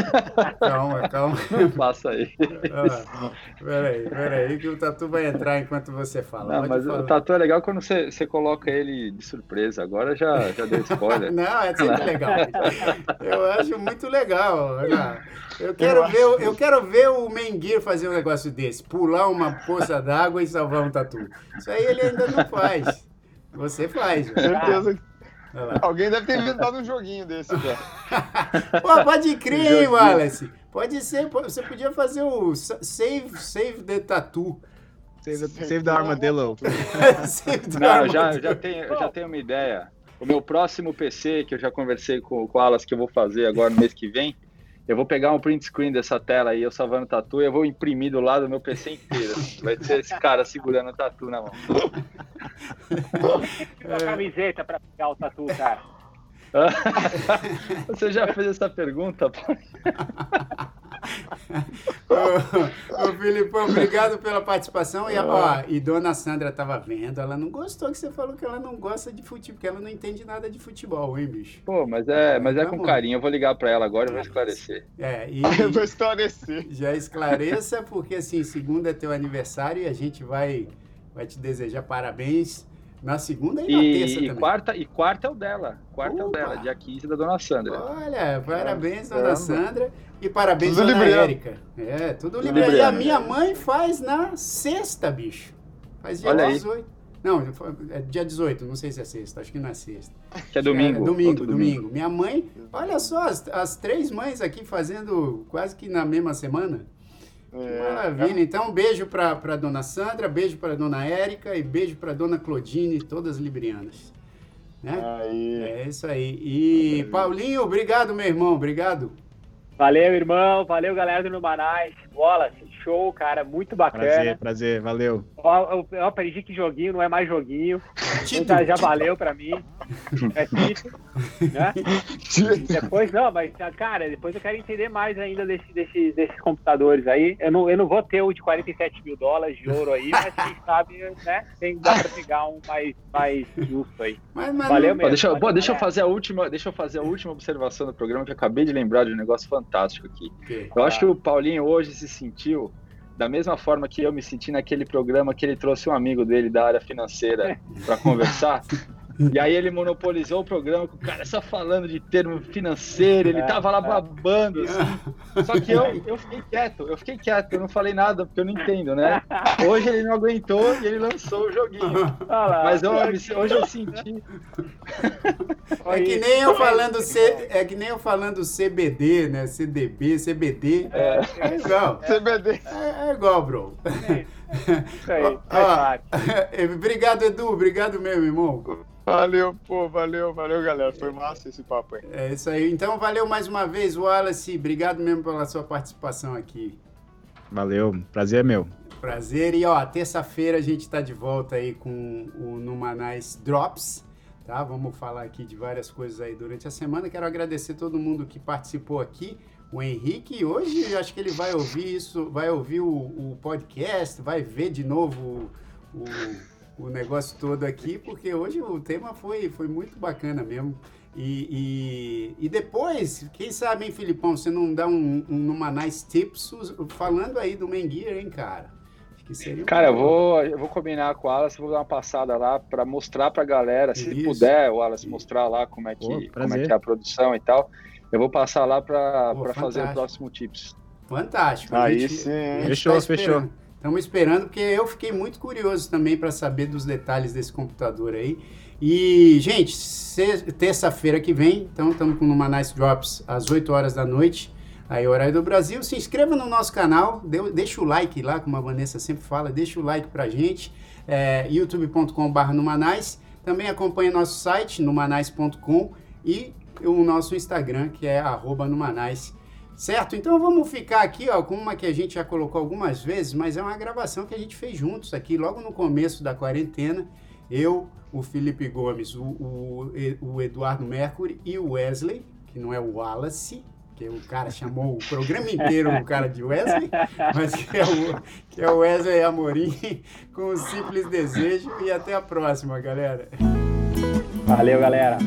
calma, calma. Passa aí. Ah, peraí, peraí, que o tatu vai entrar enquanto você fala. Não, mas falar. o tatu é legal quando você, você coloca ele de surpresa. Agora já, já deu spoiler. Não, é sempre legal. Eu acho muito legal. Eu quero, Eu ver, o- eu quero ver o Menguir fazer um negócio desse, pular uma poça d'água e salvar um tatu. Isso aí ele ainda não faz. Você faz. velho. Certeza alguém deve ter inventado um joguinho desse. Pô, pode crer, hein. Wallace? Pode ser, você podia fazer o sa- Save, save the Tattoo. Save, save the Armadillo. Save the Não, eu já, tenho, eu já tenho uma ideia. O meu próximo PC, que eu já conversei com, com o Alas, que eu vou fazer agora no mês que vem, eu vou pegar um print screen dessa tela aí, eu salvando o tatu, e eu vou imprimir do lado do meu PC inteiro. Vai ser esse cara segurando o tatu na mão. Uma camiseta pra pegar o tatu, cara. Você já fez essa pergunta? Ô, ô, Filipão, obrigado pela participação. E, ó, e dona Sandra tava vendo, ela não gostou que você falou que ela não gosta de futebol, porque ela não entende nada de futebol, hein, bicho? Pô, mas é, mas é Tá com carinho. Eu vou ligar pra ela agora e vou esclarecer. É, e, Eu vou esclarecer. já esclareça, porque assim, segunda é teu aniversário e a gente vai, vai te desejar parabéns na segunda e na terça E, e também. quarta, e quarta é o dela. Quarta é o Opa! dela, dia 15 da dona Sandra. Olha, parabéns, dona. Sandra. E parabéns, Tudo. Érica. É, tudo Tudo libriano. E a minha mãe faz na sexta, bicho. Faz dia Olha aí. 18. Não, é dia 18, não sei se é sexta, acho que não é sexta. Que é domingo. É, domingo, outro domingo. Minha mãe, olha só, as, as três mães aqui fazendo quase que na mesma semana. É, Maravilha. Então, um beijo pra, pra dona Sandra, beijo pra dona Érica e beijo pra dona Claudine, todas librianas. Né? Aí. É isso aí. E Paulinho, obrigado, meu irmão, obrigado. Valeu, irmão. Valeu, galera do Numanais. Wallace, show, cara. Muito bacana. Prazer, prazer. Valeu. Ó, Eu, eu aprendi que joguinho não é mais joguinho. Já, valeu pra mim. É título, né? Depois, não, mas, cara, depois eu quero entender mais ainda desse, desse- desses computadores aí. Eu não, eu não vou ter o de 47 mil dólares de ouro aí, mas quem sabe, né? Tem, dá pra pegar um mais, mais justo aí. Mas, mas Valeu não- mesmo. deixa, eu- pô, deixa eu fazer a última, deixa eu fazer a última observação do programa que eu acabei de lembrar de um negócio fantástico aqui. Ok. Eu acho que o Paulinho hoje se sentiu da mesma forma que eu me senti naquele programa que ele trouxe um amigo dele da área financeira para conversar. E aí ele monopolizou o programa com o cara só falando de termo financeiro, ele tava lá babando, assim. Só que eu, eu fiquei quieto, eu fiquei quieto, eu não falei nada, porque eu não entendo, né? Hoje ele não aguentou e ele lançou o joguinho. Mas eu, hoje eu senti. É que nem eu falando C, é que nem eu falando CBD, né? CDB, CBD. É, é igual. CBD. É, é igual, bro. Isso aí, ó, Obrigado, Edu. Obrigado mesmo, irmão. Valeu, pô, valeu, valeu, galera. Foi massa esse papo aí. É isso aí. Então, valeu mais uma vez, Wallace. Obrigado mesmo pela sua participação aqui. Valeu, prazer é meu. Prazer. E ó, terça-feira a gente tá de volta aí com o Numanais Drops, tá? Vamos falar aqui de várias coisas aí durante a semana. Quero agradecer todo mundo que participou aqui. O Henrique, hoje eu acho que ele vai ouvir isso, vai ouvir o, o podcast, vai ver de novo o, o, negócio todo aqui, porque hoje o tema foi, foi muito bacana mesmo. E, e, e depois, quem sabe, hein, Filipão, você não dá um, um Numanais Tips falando aí do Menguir, hein, cara? Acho que seria um Cara, eu vou, eu vou combinar com o Wallace, vou dar uma passada lá para mostrar pra galera, se Isso. puder, o Wallace mostrar lá como é que, Pô, como é que é a produção e tal. Eu vou passar lá para fazer o próximo tips. Fantástico. Aí gente- sim, Fechou, tá fechou. esperando. Estamos esperando, porque eu fiquei muito curioso também para saber dos detalhes desse computador aí. E, gente, terça-feira que vem, então estamos com uma Nice Drops às 8 horas da noite, aí horário do Brasil. Se inscreva no nosso canal, dê- deixa o like lá, como a Vanessa sempre fala, deixa o like pra gente, é, youtube.com.br numanais. Também acompanhe nosso site, numanais.com e o nosso Instagram, que é numanais. Certo? Então vamos ficar aqui, ó, com uma que a gente já colocou algumas vezes, mas é uma gravação que a gente fez juntos aqui, logo no começo da quarentena. Eu, o Felipe Gomes, o, o, o Eduardo Mercury e o Wesley, que não é o Wallace, que o cara chamou o programa inteiro o cara de Wesley, mas que é o, que é o Wesley Amorim, com um simples desejo. E até a próxima, galera. Valeu, galera.